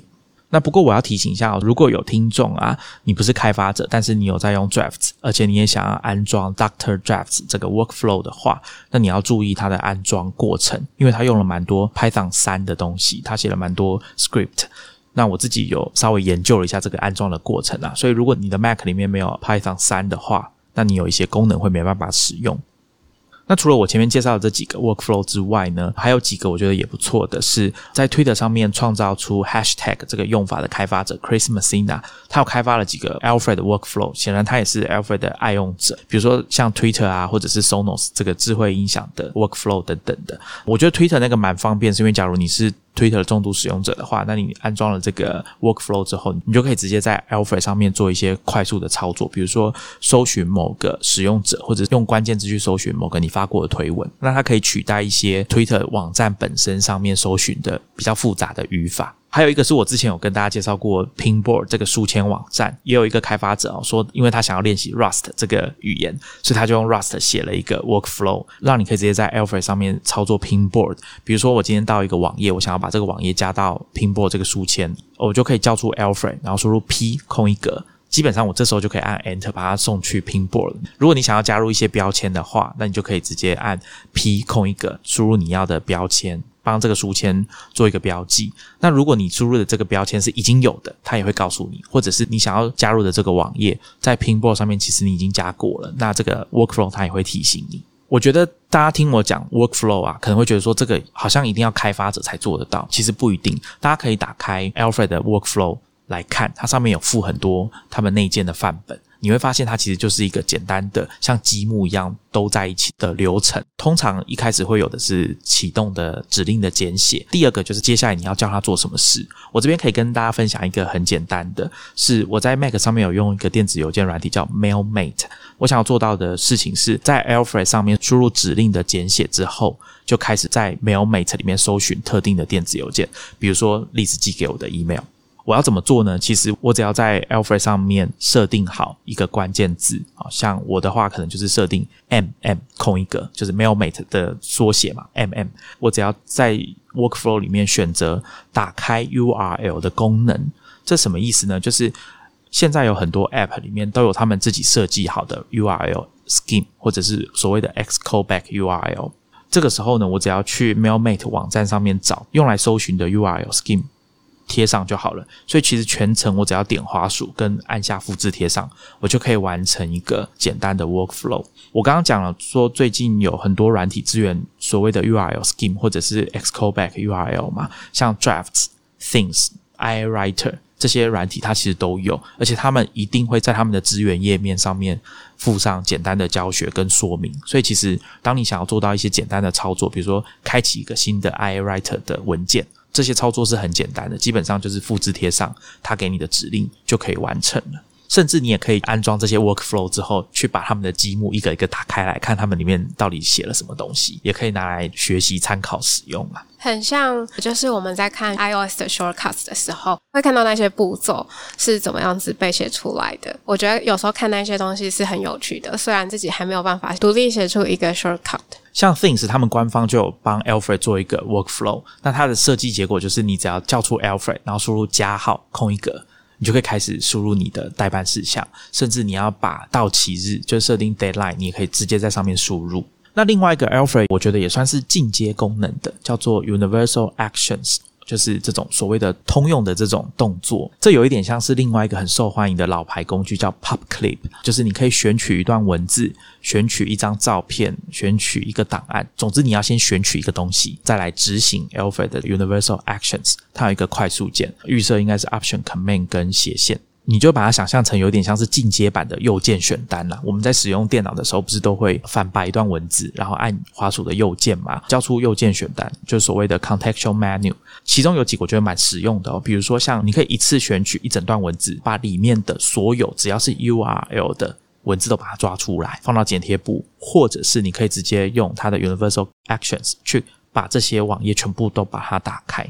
那不过我要提醒一下，如果有听众啊，你不是开发者，但是你有在用 Drafts，而且你也想要安装 Doctor Drafts 这个 Workflow 的话，那你要注意它的安装过程，因为它用了蛮多 Python 三的东西，它写了蛮多 Script。那我自己有稍微研究了一下这个安装的过程啊，所以如果你的 Mac 里面没有 Python 三的话，那你有一些功能会没办法使用。那除了我前面介绍的这几个 workflow 之外呢，还有几个我觉得也不错的是，在 Twitter 上面创造出 hashtag 这个用法的开发者 Chris Messina，他有开发了几个 Alfred workflow，显然他也是 Alfred 的爱用者，比如说像 Twitter 啊，或者是 Sonos 这个智慧音响的 workflow 等等的。我觉得 Twitter 那个蛮方便，是因为假如你是 Twitter 重度使用者的话，那你安装了这个 workflow 之后，你就可以直接在 Alpha 上面做一些快速的操作，比如说搜寻某个使用者，或者用关键字去搜寻某个你发过的推文，那它可以取代一些 Twitter 网站本身上面搜寻的比较复杂的语法。还有一个是我之前有跟大家介绍过 Pinboard 这个书签网站，也有一个开发者哦说，因为他想要练习 Rust 这个语言，所以他就用 Rust 写了一个 Workflow，让你可以直接在 Alfred 上面操作 Pinboard。比如说我今天到一个网页，我想要把这个网页加到 Pinboard 这个书签，我就可以叫出 Alfred，然后输入 P 空一格，基本上我这时候就可以按 Enter 把它送去 Pinboard。如果你想要加入一些标签的话，那你就可以直接按 P 空一格，输入你要的标签。帮这个书签做一个标记。那如果你输入的这个标签是已经有的，它也会告诉你；或者是你想要加入的这个网页，在 Pinboard 上面其实你已经加过了，那这个 Workflow 它也会提醒你。我觉得大家听我讲 Workflow 啊，可能会觉得说这个好像一定要开发者才做得到，其实不一定。大家可以打开 Alfred 的 Workflow 来看，它上面有附很多他们内建的范本。你会发现它其实就是一个简单的像积木一样都在一起的流程。通常一开始会有的是启动的指令的简写，第二个就是接下来你要叫它做什么事。我这边可以跟大家分享一个很简单的，是我在 Mac 上面有用一个电子邮件软体叫 Mailmate。我想要做到的事情是在 Alfred 上面输入指令的简写之后，就开始在 Mailmate 里面搜寻特定的电子邮件，比如说例子寄给我的 email。我要怎么做呢？其实我只要在 Alfred 上面设定好一个关键字，啊，像我的话可能就是设定 M M 空一个，就是 Mailmate 的缩写嘛，M M。我只要在 Workflow 里面选择打开 URL 的功能，这什么意思呢？就是现在有很多 App 里面都有他们自己设计好的 URL scheme，或者是所谓的 Xcallback URL。这个时候呢，我只要去 Mailmate 网站上面找用来搜寻的 URL scheme。贴上就好了，所以其实全程我只要点滑鼠跟按下复制贴上，我就可以完成一个简单的 workflow。我刚刚讲了说，最近有很多软体资源所谓的 URL scheme 或者是 Xcallback URL 嘛，像 Drafts、Things、iWriter 这些软体它其实都有，而且他们一定会在他们的资源页面上面附上简单的教学跟说明。所以其实当你想要做到一些简单的操作，比如说开启一个新的 iWriter 的文件。这些操作是很简单的，基本上就是复制贴上他给你的指令就可以完成了。甚至你也可以安装这些 workflow 之后，去把他们的积木一个一个打开来看，他们里面到底写了什么东西，也可以拿来学习参考使用啊。很像，就是我们在看 iOS 的 shortcuts 的时候，会看到那些步骤是怎么样子被写出来的。我觉得有时候看那些东西是很有趣的，虽然自己还没有办法独立写出一个 shortcut。像 Things，他们官方就有帮 Alfred 做一个 workflow。那它的设计结果就是，你只要叫出 Alfred，然后输入加号空一格，你就可以开始输入你的代办事项。甚至你要把到期日就设定 deadline，你也可以直接在上面输入。那另外一个 Alfred，我觉得也算是进阶功能的，叫做 Universal Actions。就是这种所谓的通用的这种动作，这有一点像是另外一个很受欢迎的老牌工具，叫 Pop Clip。就是你可以选取一段文字，选取一张照片，选取一个档案。总之，你要先选取一个东西，再来执行 Alfred 的 Universal Actions。它有一个快速键，预设应该是 Option Command 跟斜线。你就把它想象成有点像是进阶版的右键选单了。我们在使用电脑的时候，不是都会反白一段文字，然后按滑鼠的右键嘛，交出右键选单，就是所谓的 contextual menu。其中有几个我觉得蛮实用的哦，比如说像你可以一次选取一整段文字，把里面的所有只要是 URL 的文字都把它抓出来，放到剪贴簿，或者是你可以直接用它的 Universal Actions 去把这些网页全部都把它打开。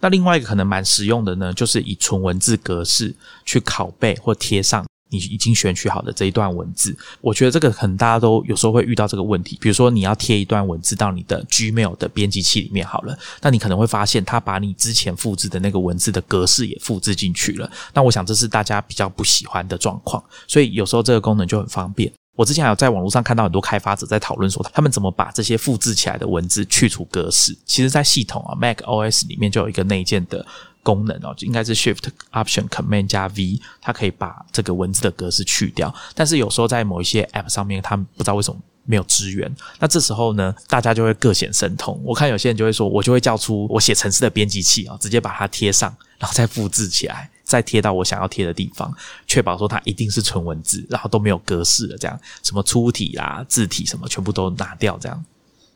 那另外一个可能蛮实用的呢，就是以纯文字格式去拷贝或贴上你已经选取好的这一段文字。我觉得这个可能大家都有时候会遇到这个问题，比如说你要贴一段文字到你的 Gmail 的编辑器里面好了，那你可能会发现它把你之前复制的那个文字的格式也复制进去了。那我想这是大家比较不喜欢的状况，所以有时候这个功能就很方便。我之前还有在网络上看到很多开发者在讨论说，他们怎么把这些复制起来的文字去除格式。其实，在系统啊，Mac OS 里面就有一个内建的功能哦，就应该是 Shift Option Command 加 V，它可以把这个文字的格式去掉。但是有时候在某一些 App 上面，他们不知道为什么没有支援。那这时候呢，大家就会各显神通。我看有些人就会说，我就会叫出我写程式的编辑器啊，直接把它贴上，然后再复制起来。再贴到我想要贴的地方，确保说它一定是纯文字，然后都没有格式的，这样什么粗体啦、字体什么全部都拿掉，这样。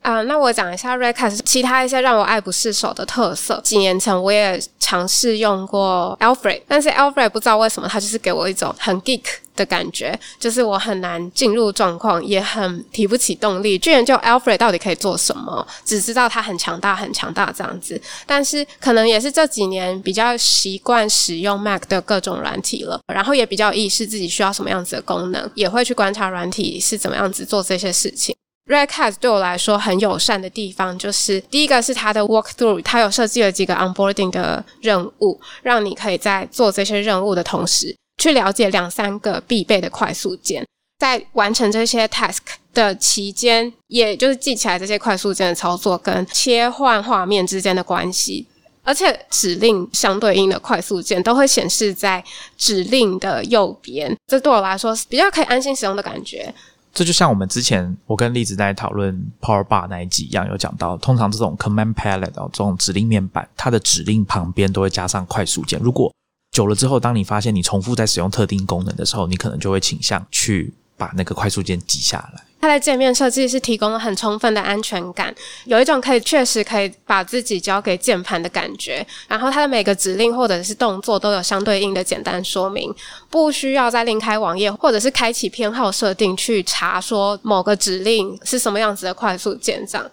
啊，那我讲一下 r e c a s 其他一些让我爱不释手的特色。几年前我也尝试用过 Alfred，但是 Alfred 不知道为什么它就是给我一种很 geek 的感觉，就是我很难进入状况，也很提不起动力。居然就 Alfred 到底可以做什么？只知道它很强大，很强大这样子。但是可能也是这几年比较习惯使用 Mac 的各种软体了，然后也比较意识自己需要什么样子的功能，也会去观察软体是怎么样子做这些事情。Redcast 对我来说很友善的地方，就是第一个是它的 Walkthrough，它有设计了几个 Onboarding 的任务，让你可以在做这些任务的同时，去了解两三个必备的快速键，在完成这些 task 的期间，也就是记起来这些快速键的操作跟切换画面之间的关系，而且指令相对应的快速键都会显示在指令的右边，这对我来说是比较可以安心使用的感觉。这就像我们之前我跟栗子在讨论 Power Bar 那一集一样，有讲到，通常这种 Command Palette 哦，这种指令面板，它的指令旁边都会加上快速键。如果久了之后，当你发现你重复在使用特定功能的时候，你可能就会倾向去把那个快速键挤下来。它的界面设计是提供了很充分的安全感，有一种可以确实可以把自己交给键盘的感觉。然后它的每个指令或者是动作都有相对应的简单说明，不需要再另开网页或者是开启偏好设定去查说某个指令是什么样子的快速键这样。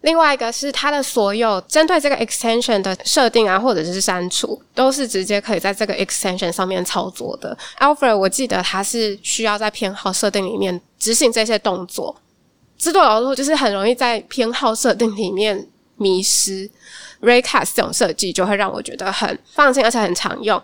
另外一个是它的所有针对这个 extension 的设定啊，或者是删除，都是直接可以在这个 extension 上面操作的。Alfred 我记得它是需要在偏好设定里面执行这些动作，制作劳碌就是很容易在偏好设定里面迷失。Raycast 这种设计就会让我觉得很放心，而且很常用。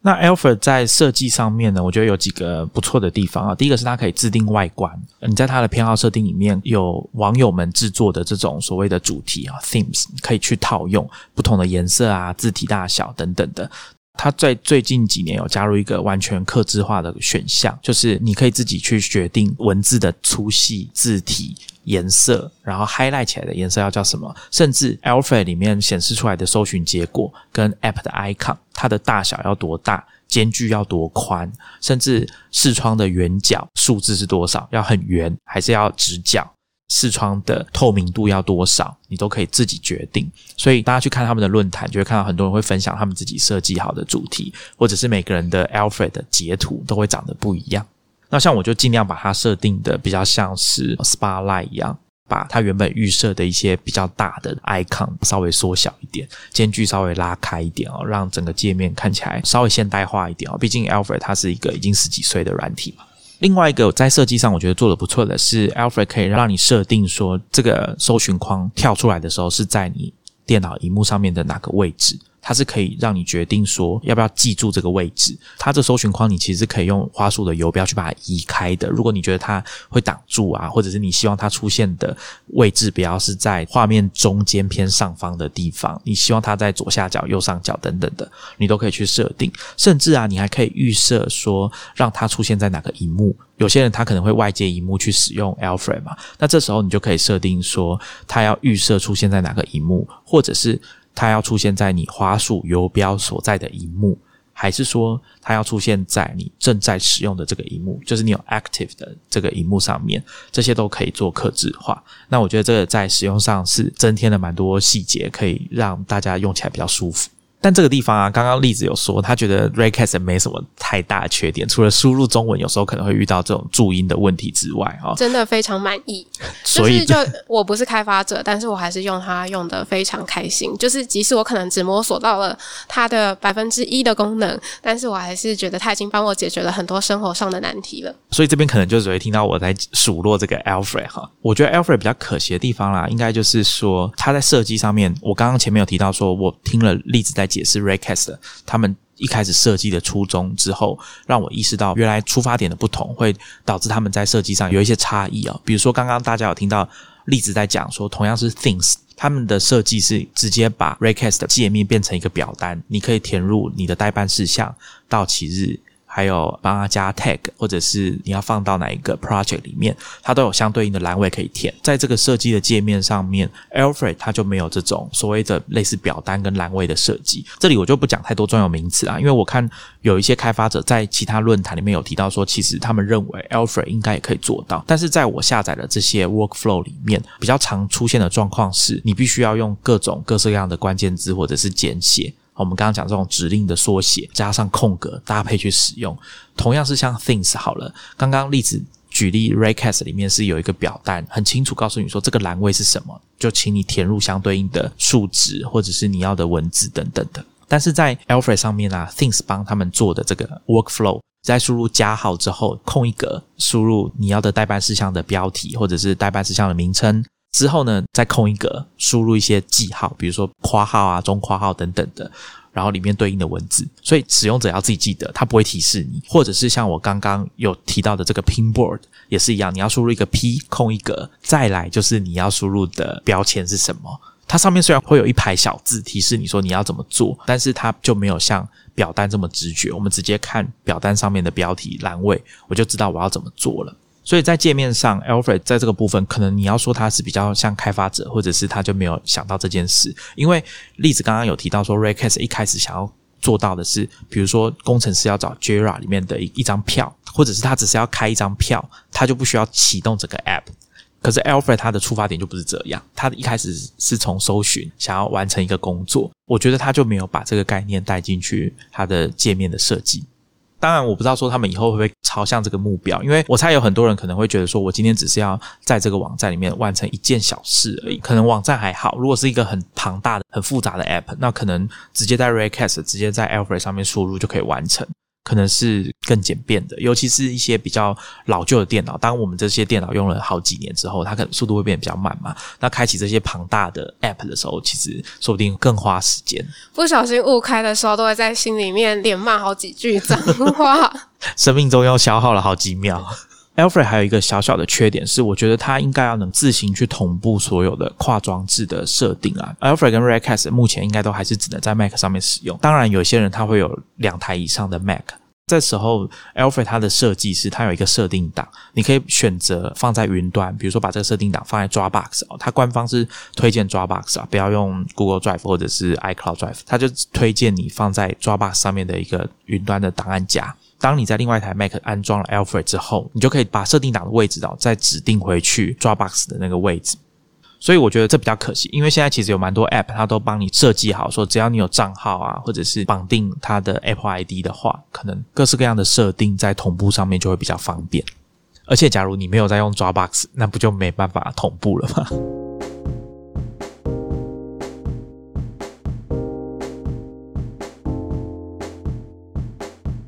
那 Alfred 在设计上面呢，我觉得有几个不错的地方啊。第一个是它可以自定外观，你在它的偏好设定里面有网友们制作的这种所谓的主题啊 themes，可以去套用不同的颜色啊、字体大小等等的。它在最近几年有加入一个完全刻字化的选项，就是你可以自己去决定文字的粗细、字体。颜色，然后 highlight 起来的颜色要叫什么？甚至 Alfred 里面显示出来的搜寻结果跟 App 的 icon，它的大小要多大，间距要多宽，甚至视窗的圆角数字是多少，要很圆还是要直角？视窗的透明度要多少，你都可以自己决定。所以大家去看他们的论坛，就会看到很多人会分享他们自己设计好的主题，或者是每个人的 Alfred 的截图都会长得不一样。那像我就尽量把它设定的比较像是 Spotlight 一样，把它原本预设的一些比较大的 icon 稍微缩小一点，间距稍微拉开一点哦，让整个界面看起来稍微现代化一点哦。毕竟 Alfred 它是一个已经十几岁的软体嘛。另外一个在设计上我觉得做的不错的是，Alpha 可以让你设定说这个搜寻框跳出来的时候是在你电脑荧幕上面的哪个位置。它是可以让你决定说要不要记住这个位置。它这搜寻框你其实可以用花束的游标去把它移开的。如果你觉得它会挡住啊，或者是你希望它出现的位置不要是在画面中间偏上方的地方，你希望它在左下角、右上角等等的，你都可以去设定。甚至啊，你还可以预设说让它出现在哪个荧幕。有些人他可能会外接荧幕去使用 Alfred 嘛，那这时候你就可以设定说它要预设出现在哪个荧幕，或者是。它要出现在你花束游标所在的荧幕，还是说它要出现在你正在使用的这个荧幕，就是你有 active 的这个荧幕上面，这些都可以做克制化。那我觉得这个在使用上是增添了蛮多细节，可以让大家用起来比较舒服。但这个地方啊，刚刚例子有说，他觉得 Raycast 没什么太大的缺点，除了输入中文有时候可能会遇到这种注音的问题之外，哈，真的非常满意。所以就我不是开发者，但是我还是用它用的非常开心。就是即使我可能只摸索到了它的百分之一的功能，但是我还是觉得它已经帮我解决了很多生活上的难题了。所以这边可能就只会听到我在数落这个 Alfred 哈。我觉得 Alfred 比较可惜的地方啦，应该就是说他在设计上面，我刚刚前面有提到说，我听了例子在解释 Raycast。他们一开始设计的初衷之后，让我意识到原来出发点的不同，会导致他们在设计上有一些差异啊。比如说，刚刚大家有听到例子在讲说，同样是 Things，他们的设计是直接把 Raycast 的界面变成一个表单，你可以填入你的代办事项、到期日。还有帮他加 tag，或者是你要放到哪一个 project 里面，它都有相对应的栏位可以填。在这个设计的界面上面，Alfred 它就没有这种所谓的类似表单跟栏位的设计。这里我就不讲太多专有名词啊，因为我看有一些开发者在其他论坛里面有提到说，其实他们认为 Alfred 应该也可以做到。但是在我下载的这些 workflow 里面，比较常出现的状况是，你必须要用各种各式各样的关键字或者是简写。我们刚刚讲这种指令的缩写，加上空格搭配去使用，同样是像 Things 好了。刚刚例子举例，Raycast 里面是有一个表单，很清楚告诉你说这个栏位是什么，就请你填入相对应的数值或者是你要的文字等等的。但是在 Alfred 上面啊，Things 帮他们做的这个 Workflow，在输入加号之后，空一格输入你要的代办事项的标题或者是代办事项的名称。之后呢，再空一格，输入一些记号，比如说括号啊、中括号等等的，然后里面对应的文字。所以使用者要自己记得，它不会提示你。或者是像我刚刚有提到的这个 Pinboard 也是一样，你要输入一个 P 空一格，再来就是你要输入的标签是什么。它上面虽然会有一排小字提示你说你要怎么做，但是它就没有像表单这么直觉。我们直接看表单上面的标题栏位，我就知道我要怎么做了。所以在界面上，Alfred 在这个部分，可能你要说他是比较像开发者，或者是他就没有想到这件事。因为例子刚刚有提到说，Raycast 一开始想要做到的是，比如说工程师要找 Jira 里面的一一张票，或者是他只是要开一张票，他就不需要启动这个 App。可是 Alfred 他的出发点就不是这样，他一开始是从搜寻想要完成一个工作，我觉得他就没有把这个概念带进去他的界面的设计。当然，我不知道说他们以后会不会朝向这个目标，因为我猜有很多人可能会觉得说，我今天只是要在这个网站里面完成一件小事而已。可能网站还好，如果是一个很庞大的、很复杂的 App，那可能直接在 Raycast、直接在 Alfred 上面输入就可以完成。可能是更简便的，尤其是一些比较老旧的电脑。当我们这些电脑用了好几年之后，它可能速度会变得比较慢嘛。那开启这些庞大的 App 的时候，其实说不定更花时间。不小心误开的时候，都会在心里面连骂好几句脏话。生命中又消耗了好几秒。Alfred 还有一个小小的缺点是，我觉得它应该要能自行去同步所有的跨装置的设定啊。Alfred 跟 Raycast 目前应该都还是只能在 Mac 上面使用。当然，有些人他会有两台以上的 Mac，这时候 Alfred 它的设计是它有一个设定档，你可以选择放在云端，比如说把这个设定档放在 Dropbox 哦。它官方是推荐 Dropbox 啊，不要用 Google Drive 或者是 iCloud Drive，它就推荐你放在 Dropbox 上面的一个云端的档案夹。当你在另外一台 Mac 安装了 Alfred 之后，你就可以把设定档的位置哦，再指定回去 Dropbox 的那个位置。所以我觉得这比较可惜，因为现在其实有蛮多 App 它都帮你设计好，说只要你有账号啊，或者是绑定它的 Apple ID 的话，可能各式各样的设定在同步上面就会比较方便。而且假如你没有在用 Dropbox，那不就没办法同步了吗？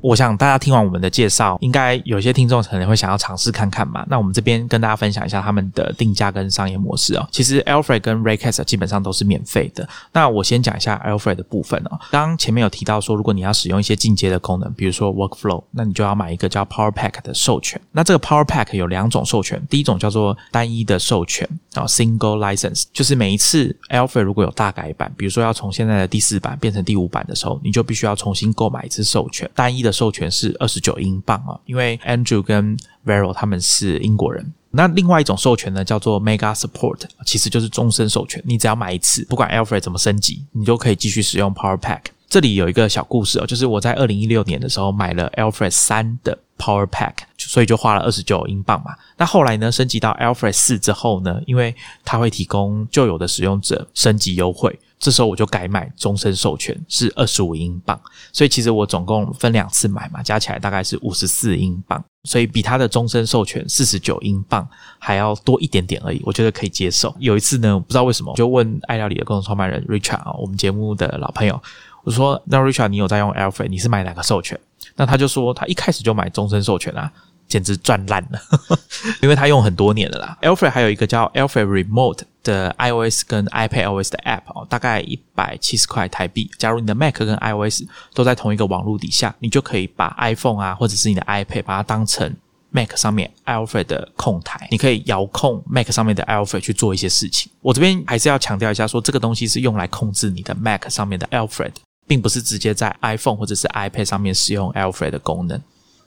我想大家听完我们的介绍，应该有些听众可能会想要尝试看看嘛。那我们这边跟大家分享一下他们的定价跟商业模式哦。其实 Alfred 跟 Raycast 基本上都是免费的。那我先讲一下 Alfred 的部分哦。刚前面有提到说，如果你要使用一些进阶的功能，比如说 Workflow，那你就要买一个叫 Power Pack 的授权。那这个 Power Pack 有两种授权，第一种叫做单一的授权啊，Single License，就是每一次 Alfred 如果有大改版，比如说要从现在的第四版变成第五版的时候，你就必须要重新购买一次授权，单一的。授权是二十九英镑啊，因为 Andrew 跟 Vero 他们是英国人。那另外一种授权呢，叫做 Mega Support，其实就是终身授权。你只要买一次，不管 Alfred 怎么升级，你都可以继续使用 Power Pack。这里有一个小故事哦，就是我在二零一六年的时候买了 Alfred 三的 Power Pack，所以就花了二十九英镑嘛。那后来呢，升级到 Alfred 四之后呢，因为它会提供旧有的使用者升级优惠，这时候我就改买终身授权，是二十五英镑。所以其实我总共分两次买嘛，加起来大概是五十四英镑，所以比它的终身授权四十九英镑还要多一点点而已，我觉得可以接受。有一次呢，不知道为什么，就问爱料理的共同创办人 Richard 啊，我们节目的老朋友。我说：“那 Richard，你有在用 Alfred？你是买哪个授权？”那他就说：“他一开始就买终身授权啊，简直赚烂了，因为他用很多年了啦。”Alfred 还有一个叫 Alfred Remote 的 iOS 跟 iPadOS 的 App 哦，大概一百七十块台币。假如你的 Mac 跟 iOS 都在同一个网络底下，你就可以把 iPhone 啊，或者是你的 iPad 把它当成。Mac 上面 Alfred 的控台，你可以遥控 Mac 上面的 Alfred 去做一些事情。我这边还是要强调一下，说这个东西是用来控制你的 Mac 上面的 Alfred，并不是直接在 iPhone 或者是 iPad 上面使用 Alfred 的功能。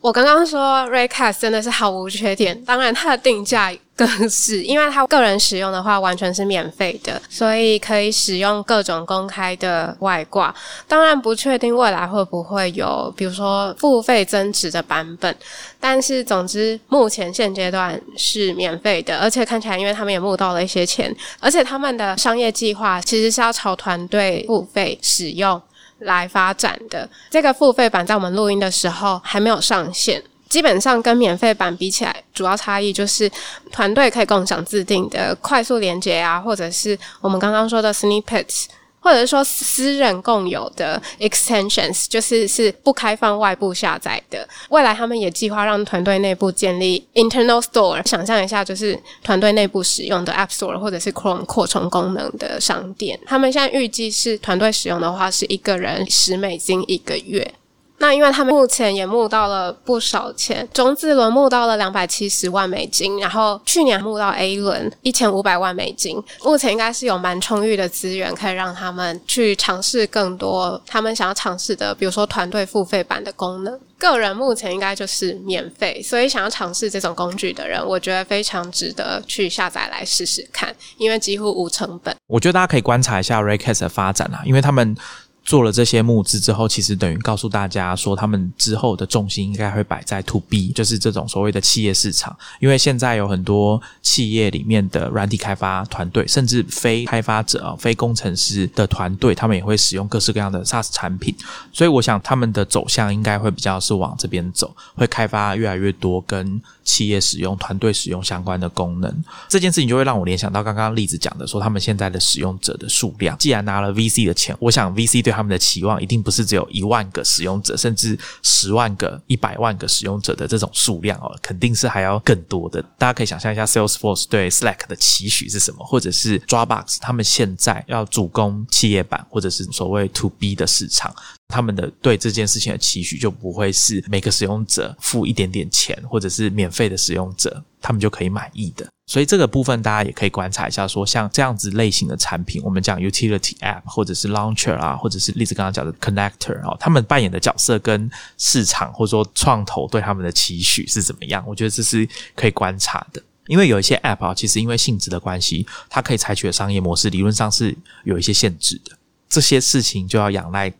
我刚刚说 Raycast 真的是毫无缺点，当然它的定价更是，因为它个人使用的话完全是免费的，所以可以使用各种公开的外挂。当然不确定未来会不会有，比如说付费增值的版本，但是总之目前现阶段是免费的，而且看起来因为他们也募到了一些钱，而且他们的商业计划其实是要朝团队付费使用。来发展的这个付费版，在我们录音的时候还没有上线。基本上跟免费版比起来，主要差异就是团队可以共享自定的快速连接啊，或者是我们刚刚说的 snippets。或者是说私人共有的 extensions，就是是不开放外部下载的。未来他们也计划让团队内部建立 internal store，想象一下，就是团队内部使用的 App Store 或者是 Chrome 扩充功能的商店。他们现在预计是团队使用的话，是一个人十美金一个月。那因为他们目前也募到了不少钱，中字轮募到了两百七十万美金，然后去年募到 A 轮一千五百万美金，目前应该是有蛮充裕的资源，可以让他们去尝试更多他们想要尝试的，比如说团队付费版的功能。个人目前应该就是免费，所以想要尝试这种工具的人，我觉得非常值得去下载来试试看，因为几乎无成本。我觉得大家可以观察一下 Raycast 的发展啊，因为他们。做了这些募资之后，其实等于告诉大家说，他们之后的重心应该会摆在 To B，就是这种所谓的企业市场。因为现在有很多企业里面的软体开发团队，甚至非开发者、非工程师的团队，他们也会使用各式各样的 SaaS 产品。所以，我想他们的走向应该会比较是往这边走，会开发越来越多跟企业使用、团队使用相关的功能。这件事情就会让我联想到刚刚例子讲的，说他们现在的使用者的数量，既然拿了 VC 的钱，我想 VC 对他们的期望一定不是只有一万个使用者，甚至十万个、一百万个使用者的这种数量哦，肯定是还要更多的。大家可以想象一下，Salesforce 对 Slack 的期许是什么，或者是 Dropbox 他们现在要主攻企业版，或者是所谓 To B 的市场。他们的对这件事情的期许就不会是每个使用者付一点点钱，或者是免费的使用者，他们就可以满意的。所以这个部分大家也可以观察一下，说像这样子类型的产品，我们讲 utility app 或者是 launcher 啊，或者是例子刚刚讲的 connector 啊，他们扮演的角色跟市场或者说创投对他们的期许是怎么样？我觉得这是可以观察的。因为有一些 app 啊，其实因为性质的关系，它可以采取的商业模式理论上是有一些限制的。这些事情就要仰赖。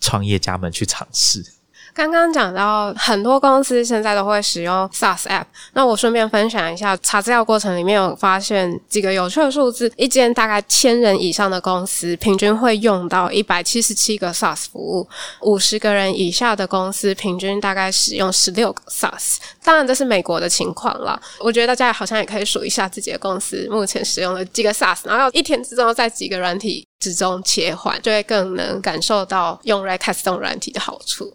创业家们去尝试。刚刚讲到很多公司现在都会使用 SaaS App，那我顺便分享一下，查资料过程里面有发现几个有趣的数字：一间大概千人以上的公司，平均会用到一百七十七个 SaaS 服务；五十个人以下的公司，平均大概使用十六个 SaaS。当然，这是美国的情况了。我觉得大家好像也可以数一下自己的公司目前使用了几个 SaaS，然后一天之中在几个软体之中切换，就会更能感受到用 Recast 这种软体的好处。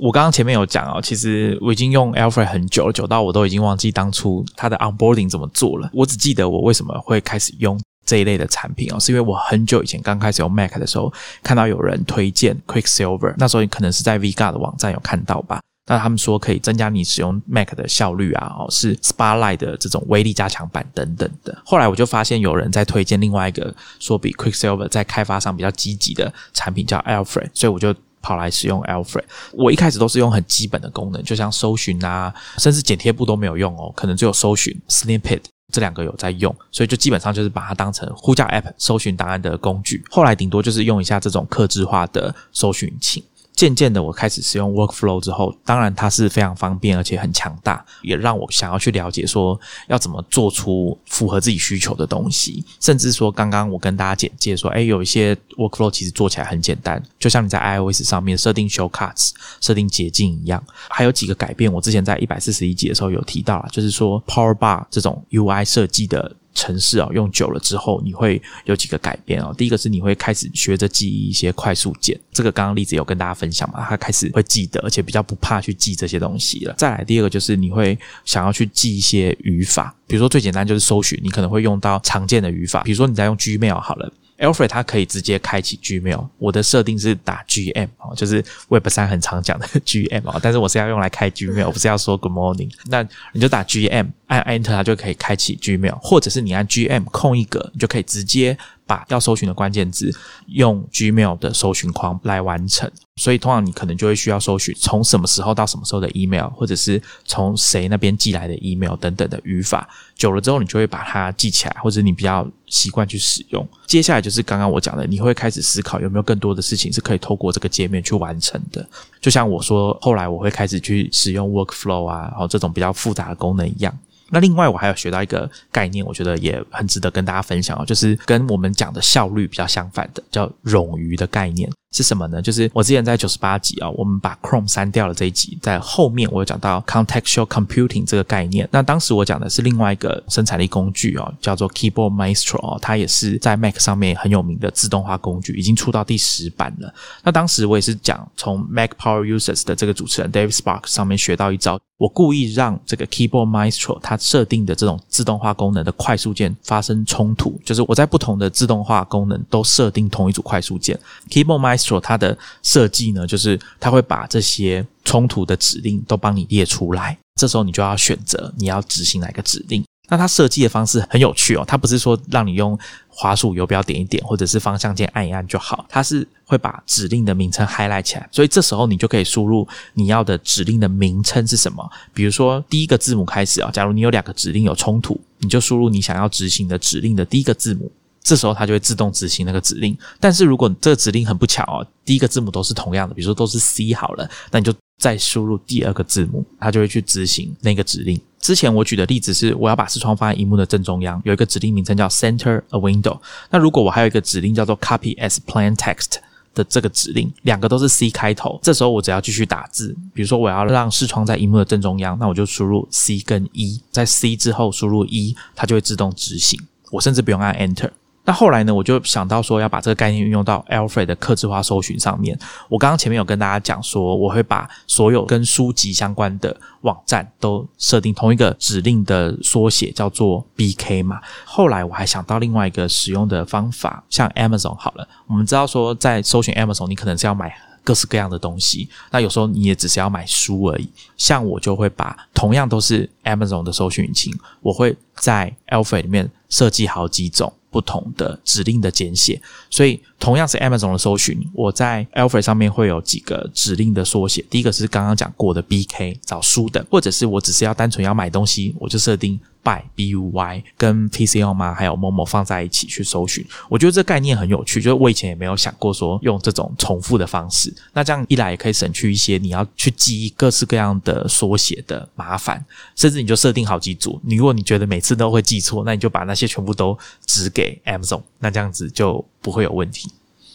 我刚刚前面有讲哦，其实我已经用 Alfred 很久了，久到我都已经忘记当初它的 onboarding 怎么做了。我只记得我为什么会开始用这一类的产品哦，是因为我很久以前刚开始用 Mac 的时候，看到有人推荐 Quicksilver，那时候你可能是在 Vga 的网站有看到吧。那他们说可以增加你使用 Mac 的效率啊，哦，是 Spotlight 的这种威力加强版等等的。后来我就发现有人在推荐另外一个说比 Quicksilver 在开发上比较积极的产品叫 Alfred，所以我就。跑来使用 Alfred，我一开始都是用很基本的功能，就像搜寻啊，甚至剪贴布都没有用哦，可能只有搜寻 Snippet 这两个有在用，所以就基本上就是把它当成呼叫 App 搜寻答案的工具。后来顶多就是用一下这种客制化的搜寻引擎。渐渐的，我开始使用 Workflow 之后，当然它是非常方便而且很强大，也让我想要去了解说要怎么做出符合自己需求的东西。甚至说，刚刚我跟大家简介说，哎，有一些 Workflow 其实做起来很简单，就像你在 iOS 上面设定 Shortcuts、设定捷径一样。还有几个改变，我之前在一百四十一集的时候有提到了，就是说 Power Bar 这种 UI 设计的。城市啊，用久了之后，你会有几个改变哦。第一个是你会开始学着记忆一些快速键，这个刚刚例子有跟大家分享嘛，他开始会记得，而且比较不怕去记这些东西了。再来，第二个就是你会想要去记一些语法，比如说最简单就是搜寻，你可能会用到常见的语法，比如说你在用 Gmail 好了。Alfred 它可以直接开启 Gmail，我的设定是打 GM 哦，就是 Web 三很常讲的 GM 哦，但是我是要用来开 Gmail，不是要说 Good morning。那你就打 GM，按 Enter 它就可以开启 Gmail，或者是你按 GM 空一格，你就可以直接。把要搜寻的关键字用 Gmail 的搜寻框来完成，所以通常你可能就会需要搜寻从什么时候到什么时候的 email，或者是从谁那边寄来的 email 等等的语法，久了之后你就会把它记起来，或者你比较习惯去使用。接下来就是刚刚我讲的，你会开始思考有没有更多的事情是可以透过这个界面去完成的。就像我说，后来我会开始去使用 Workflow 啊，然后这种比较复杂的功能一样。那另外，我还有学到一个概念，我觉得也很值得跟大家分享哦，就是跟我们讲的效率比较相反的，叫冗余的概念。是什么呢？就是我之前在九十八集啊，我们把 Chrome 删掉了这一集，在后面我有讲到 contextual computing 这个概念。那当时我讲的是另外一个生产力工具哦，叫做 Keyboard Maestro 哦，它也是在 Mac 上面很有名的自动化工具，已经出到第十版了。那当时我也是讲从 Mac Power Users 的这个主持人 Dave Spark 上面学到一招，我故意让这个 Keyboard Maestro 它设定的这种自动化功能的快速键发生冲突，就是我在不同的自动化功能都设定同一组快速键 Keyboard Maestro。说它的设计呢，就是它会把这些冲突的指令都帮你列出来，这时候你就要选择你要执行哪个指令。那它设计的方式很有趣哦，它不是说让你用滑鼠游标点一点，或者是方向键按一按就好，它是会把指令的名称 highlight 起来，所以这时候你就可以输入你要的指令的名称是什么。比如说第一个字母开始啊，假如你有两个指令有冲突，你就输入你想要执行的指令的第一个字母。这时候它就会自动执行那个指令，但是如果这个指令很不巧哦，第一个字母都是同样的，比如说都是 C 好了，那你就再输入第二个字母，它就会去执行那个指令。之前我举的例子是，我要把视窗放在荧幕的正中央，有一个指令名称叫 Center a Window。那如果我还有一个指令叫做 Copy as Plain Text 的这个指令，两个都是 C 开头，这时候我只要继续打字，比如说我要让视窗在荧幕的正中央，那我就输入 C 跟 E，在 C 之后输入 E，它就会自动执行，我甚至不用按 Enter。那后来呢，我就想到说要把这个概念运用到 Alfred 的客制化搜寻上面。我刚刚前面有跟大家讲说，我会把所有跟书籍相关的网站都设定同一个指令的缩写，叫做 BK 嘛。后来我还想到另外一个使用的方法，像 Amazon 好了，我们知道说在搜寻 Amazon，你可能是要买各式各样的东西，那有时候你也只是要买书而已。像我就会把同样都是 Amazon 的搜寻引擎，我会在 Alfred 里面设计好几种。不同的指令的简写，所以同样是 Amazon 的搜寻，我在 Alfred 上面会有几个指令的缩写。第一个是刚刚讲过的 BK 找书的，或者是我只是要单纯要买东西，我就设定。By b u y 跟 p c o 吗？还有某某放在一起去搜寻，我觉得这概念很有趣。就是我以前也没有想过说用这种重复的方式。那这样一来也可以省去一些你要去记忆各式各样的缩写的麻烦，甚至你就设定好几组。你如果你觉得每次都会记错，那你就把那些全部都指给 Amazon，那这样子就不会有问题。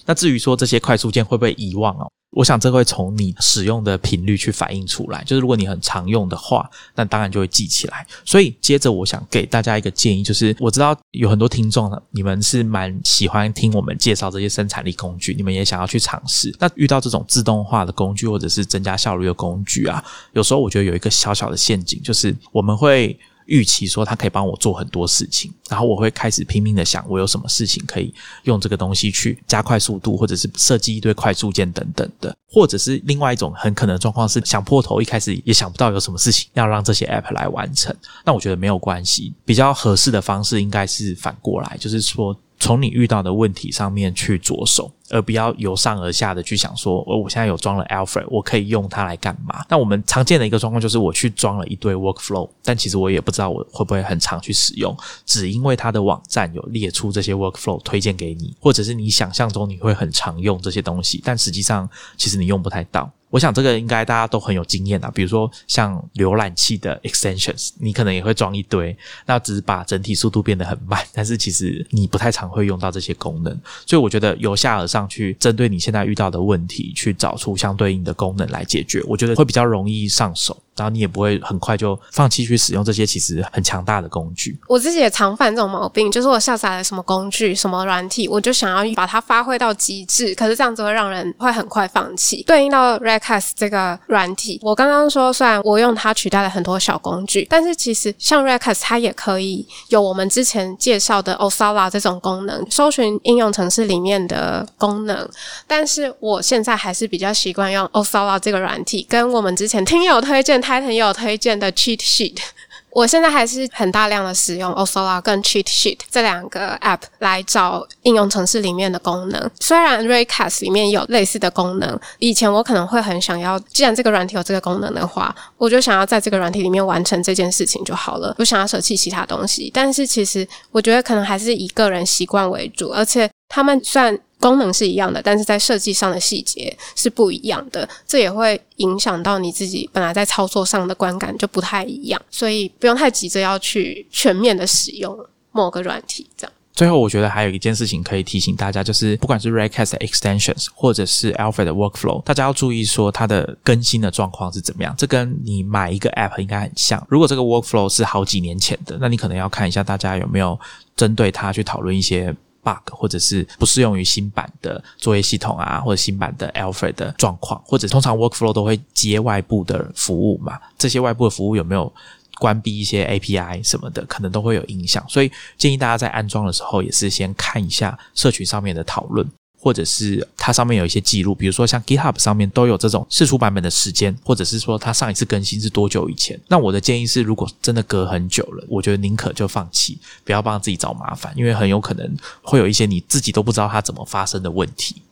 那至于说这些快速键会不会遗忘哦？我想这会从你使用的频率去反映出来。就是如果你很常用的话，那当然就会记起来。所以接着我想给大家一个建议，就是我知道有很多听众呢，你们是蛮喜欢听我们介绍这些生产力工具，你们也想要去尝试。那遇到这种自动化的工具或者是增加效率的工具啊，有时候我觉得有一个小小的陷阱，就是我们会。预期说它可以帮我做很多事情，然后我会开始拼命的想，我有什么事情可以用这个东西去加快速度，或者是设计一堆快速键等等的，或者是另外一种很可能状况是想破头，一开始也想不到有什么事情要让这些 app 来完成。那我觉得没有关系，比较合适的方式应该是反过来，就是说从你遇到的问题上面去着手。而不要由上而下的去想说，哦，我现在有装了 Alfred，我可以用它来干嘛？那我们常见的一个状况就是，我去装了一堆 workflow，但其实我也不知道我会不会很常去使用，只因为它的网站有列出这些 workflow 推荐给你，或者是你想象中你会很常用这些东西，但实际上其实你用不太到。我想这个应该大家都很有经验啊，比如说像浏览器的 extensions，你可能也会装一堆，那只是把整体速度变得很慢，但是其实你不太常会用到这些功能，所以我觉得由下而上去针对你现在遇到的问题，去找出相对应的功能来解决，我觉得会比较容易上手。然后你也不会很快就放弃去使用这些其实很强大的工具。我自己也常犯这种毛病，就是我下载了什么工具、什么软体，我就想要把它发挥到极致，可是这样子会让人会很快放弃。对应到 Redcast 这个软体，我刚刚说，虽然我用它取代了很多小工具，但是其实像 Redcast 它也可以有我们之前介绍的 Osala 这种功能，搜寻应用程式里面的功能。但是我现在还是比较习惯用 Osala 这个软体，跟我们之前听友推荐。Titan 有推荐的 Cheat Sheet，我现在还是很大量的使用 Osola 跟 Cheat Sheet 这两个 App 来找应用程式里面的功能。虽然 Raycast 里面有类似的功能，以前我可能会很想要，既然这个软体有这个功能的话，我就想要在这个软体里面完成这件事情就好了，不想要舍弃其他东西。但是其实我觉得可能还是以个人习惯为主，而且他们算。功能是一样的，但是在设计上的细节是不一样的，这也会影响到你自己本来在操作上的观感就不太一样，所以不用太急着要去全面的使用某个软体。这样，最后我觉得还有一件事情可以提醒大家，就是不管是 Redcast Extensions 或者是 Alfred 的 Workflow，大家要注意说它的更新的状况是怎么样。这跟你买一个 App 应该很像。如果这个 Workflow 是好几年前的，那你可能要看一下大家有没有针对它去讨论一些。Bug 或者是不适用于新版的作业系统啊，或者新版的 alpha 的状况，或者通常 Workflow 都会接外部的服务嘛？这些外部的服务有没有关闭一些 API 什么的，可能都会有影响。所以建议大家在安装的时候，也是先看一下社群上面的讨论。或者是它上面有一些记录，比如说像 GitHub 上面都有这种试出版本的时间，或者是说它上一次更新是多久以前。那我的建议是，如果真的隔很久了，我觉得宁可就放弃，不要帮自己找麻烦，因为很有可能会有一些你自己都不知道它怎么发生的问题。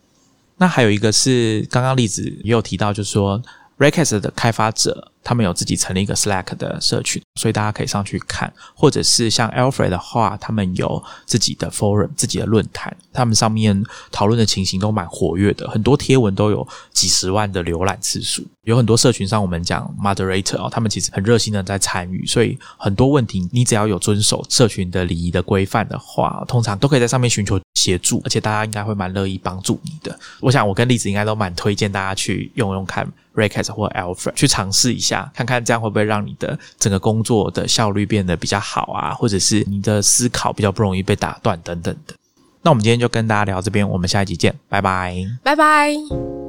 那还有一个是刚刚例子也有提到，就是说 Recast 的开发者。他们有自己成立一个 Slack 的社群，所以大家可以上去看，或者是像 Alfred 的话，他们有自己的 forum、自己的论坛，他们上面讨论的情形都蛮活跃的，很多贴文都有几十万的浏览次数。有很多社群上，我们讲 moderator 哦，他们其实很热心的在参与，所以很多问题你只要有遵守社群的礼仪的规范的话，通常都可以在上面寻求协助，而且大家应该会蛮乐意帮助你的。我想我跟栗子应该都蛮推荐大家去用用看 Raycast 或 Alfred 去尝试一下看看这样会不会让你的整个工作的效率变得比较好啊，或者是你的思考比较不容易被打断等等的。那我们今天就跟大家聊这边，我们下一集见，拜拜，拜拜。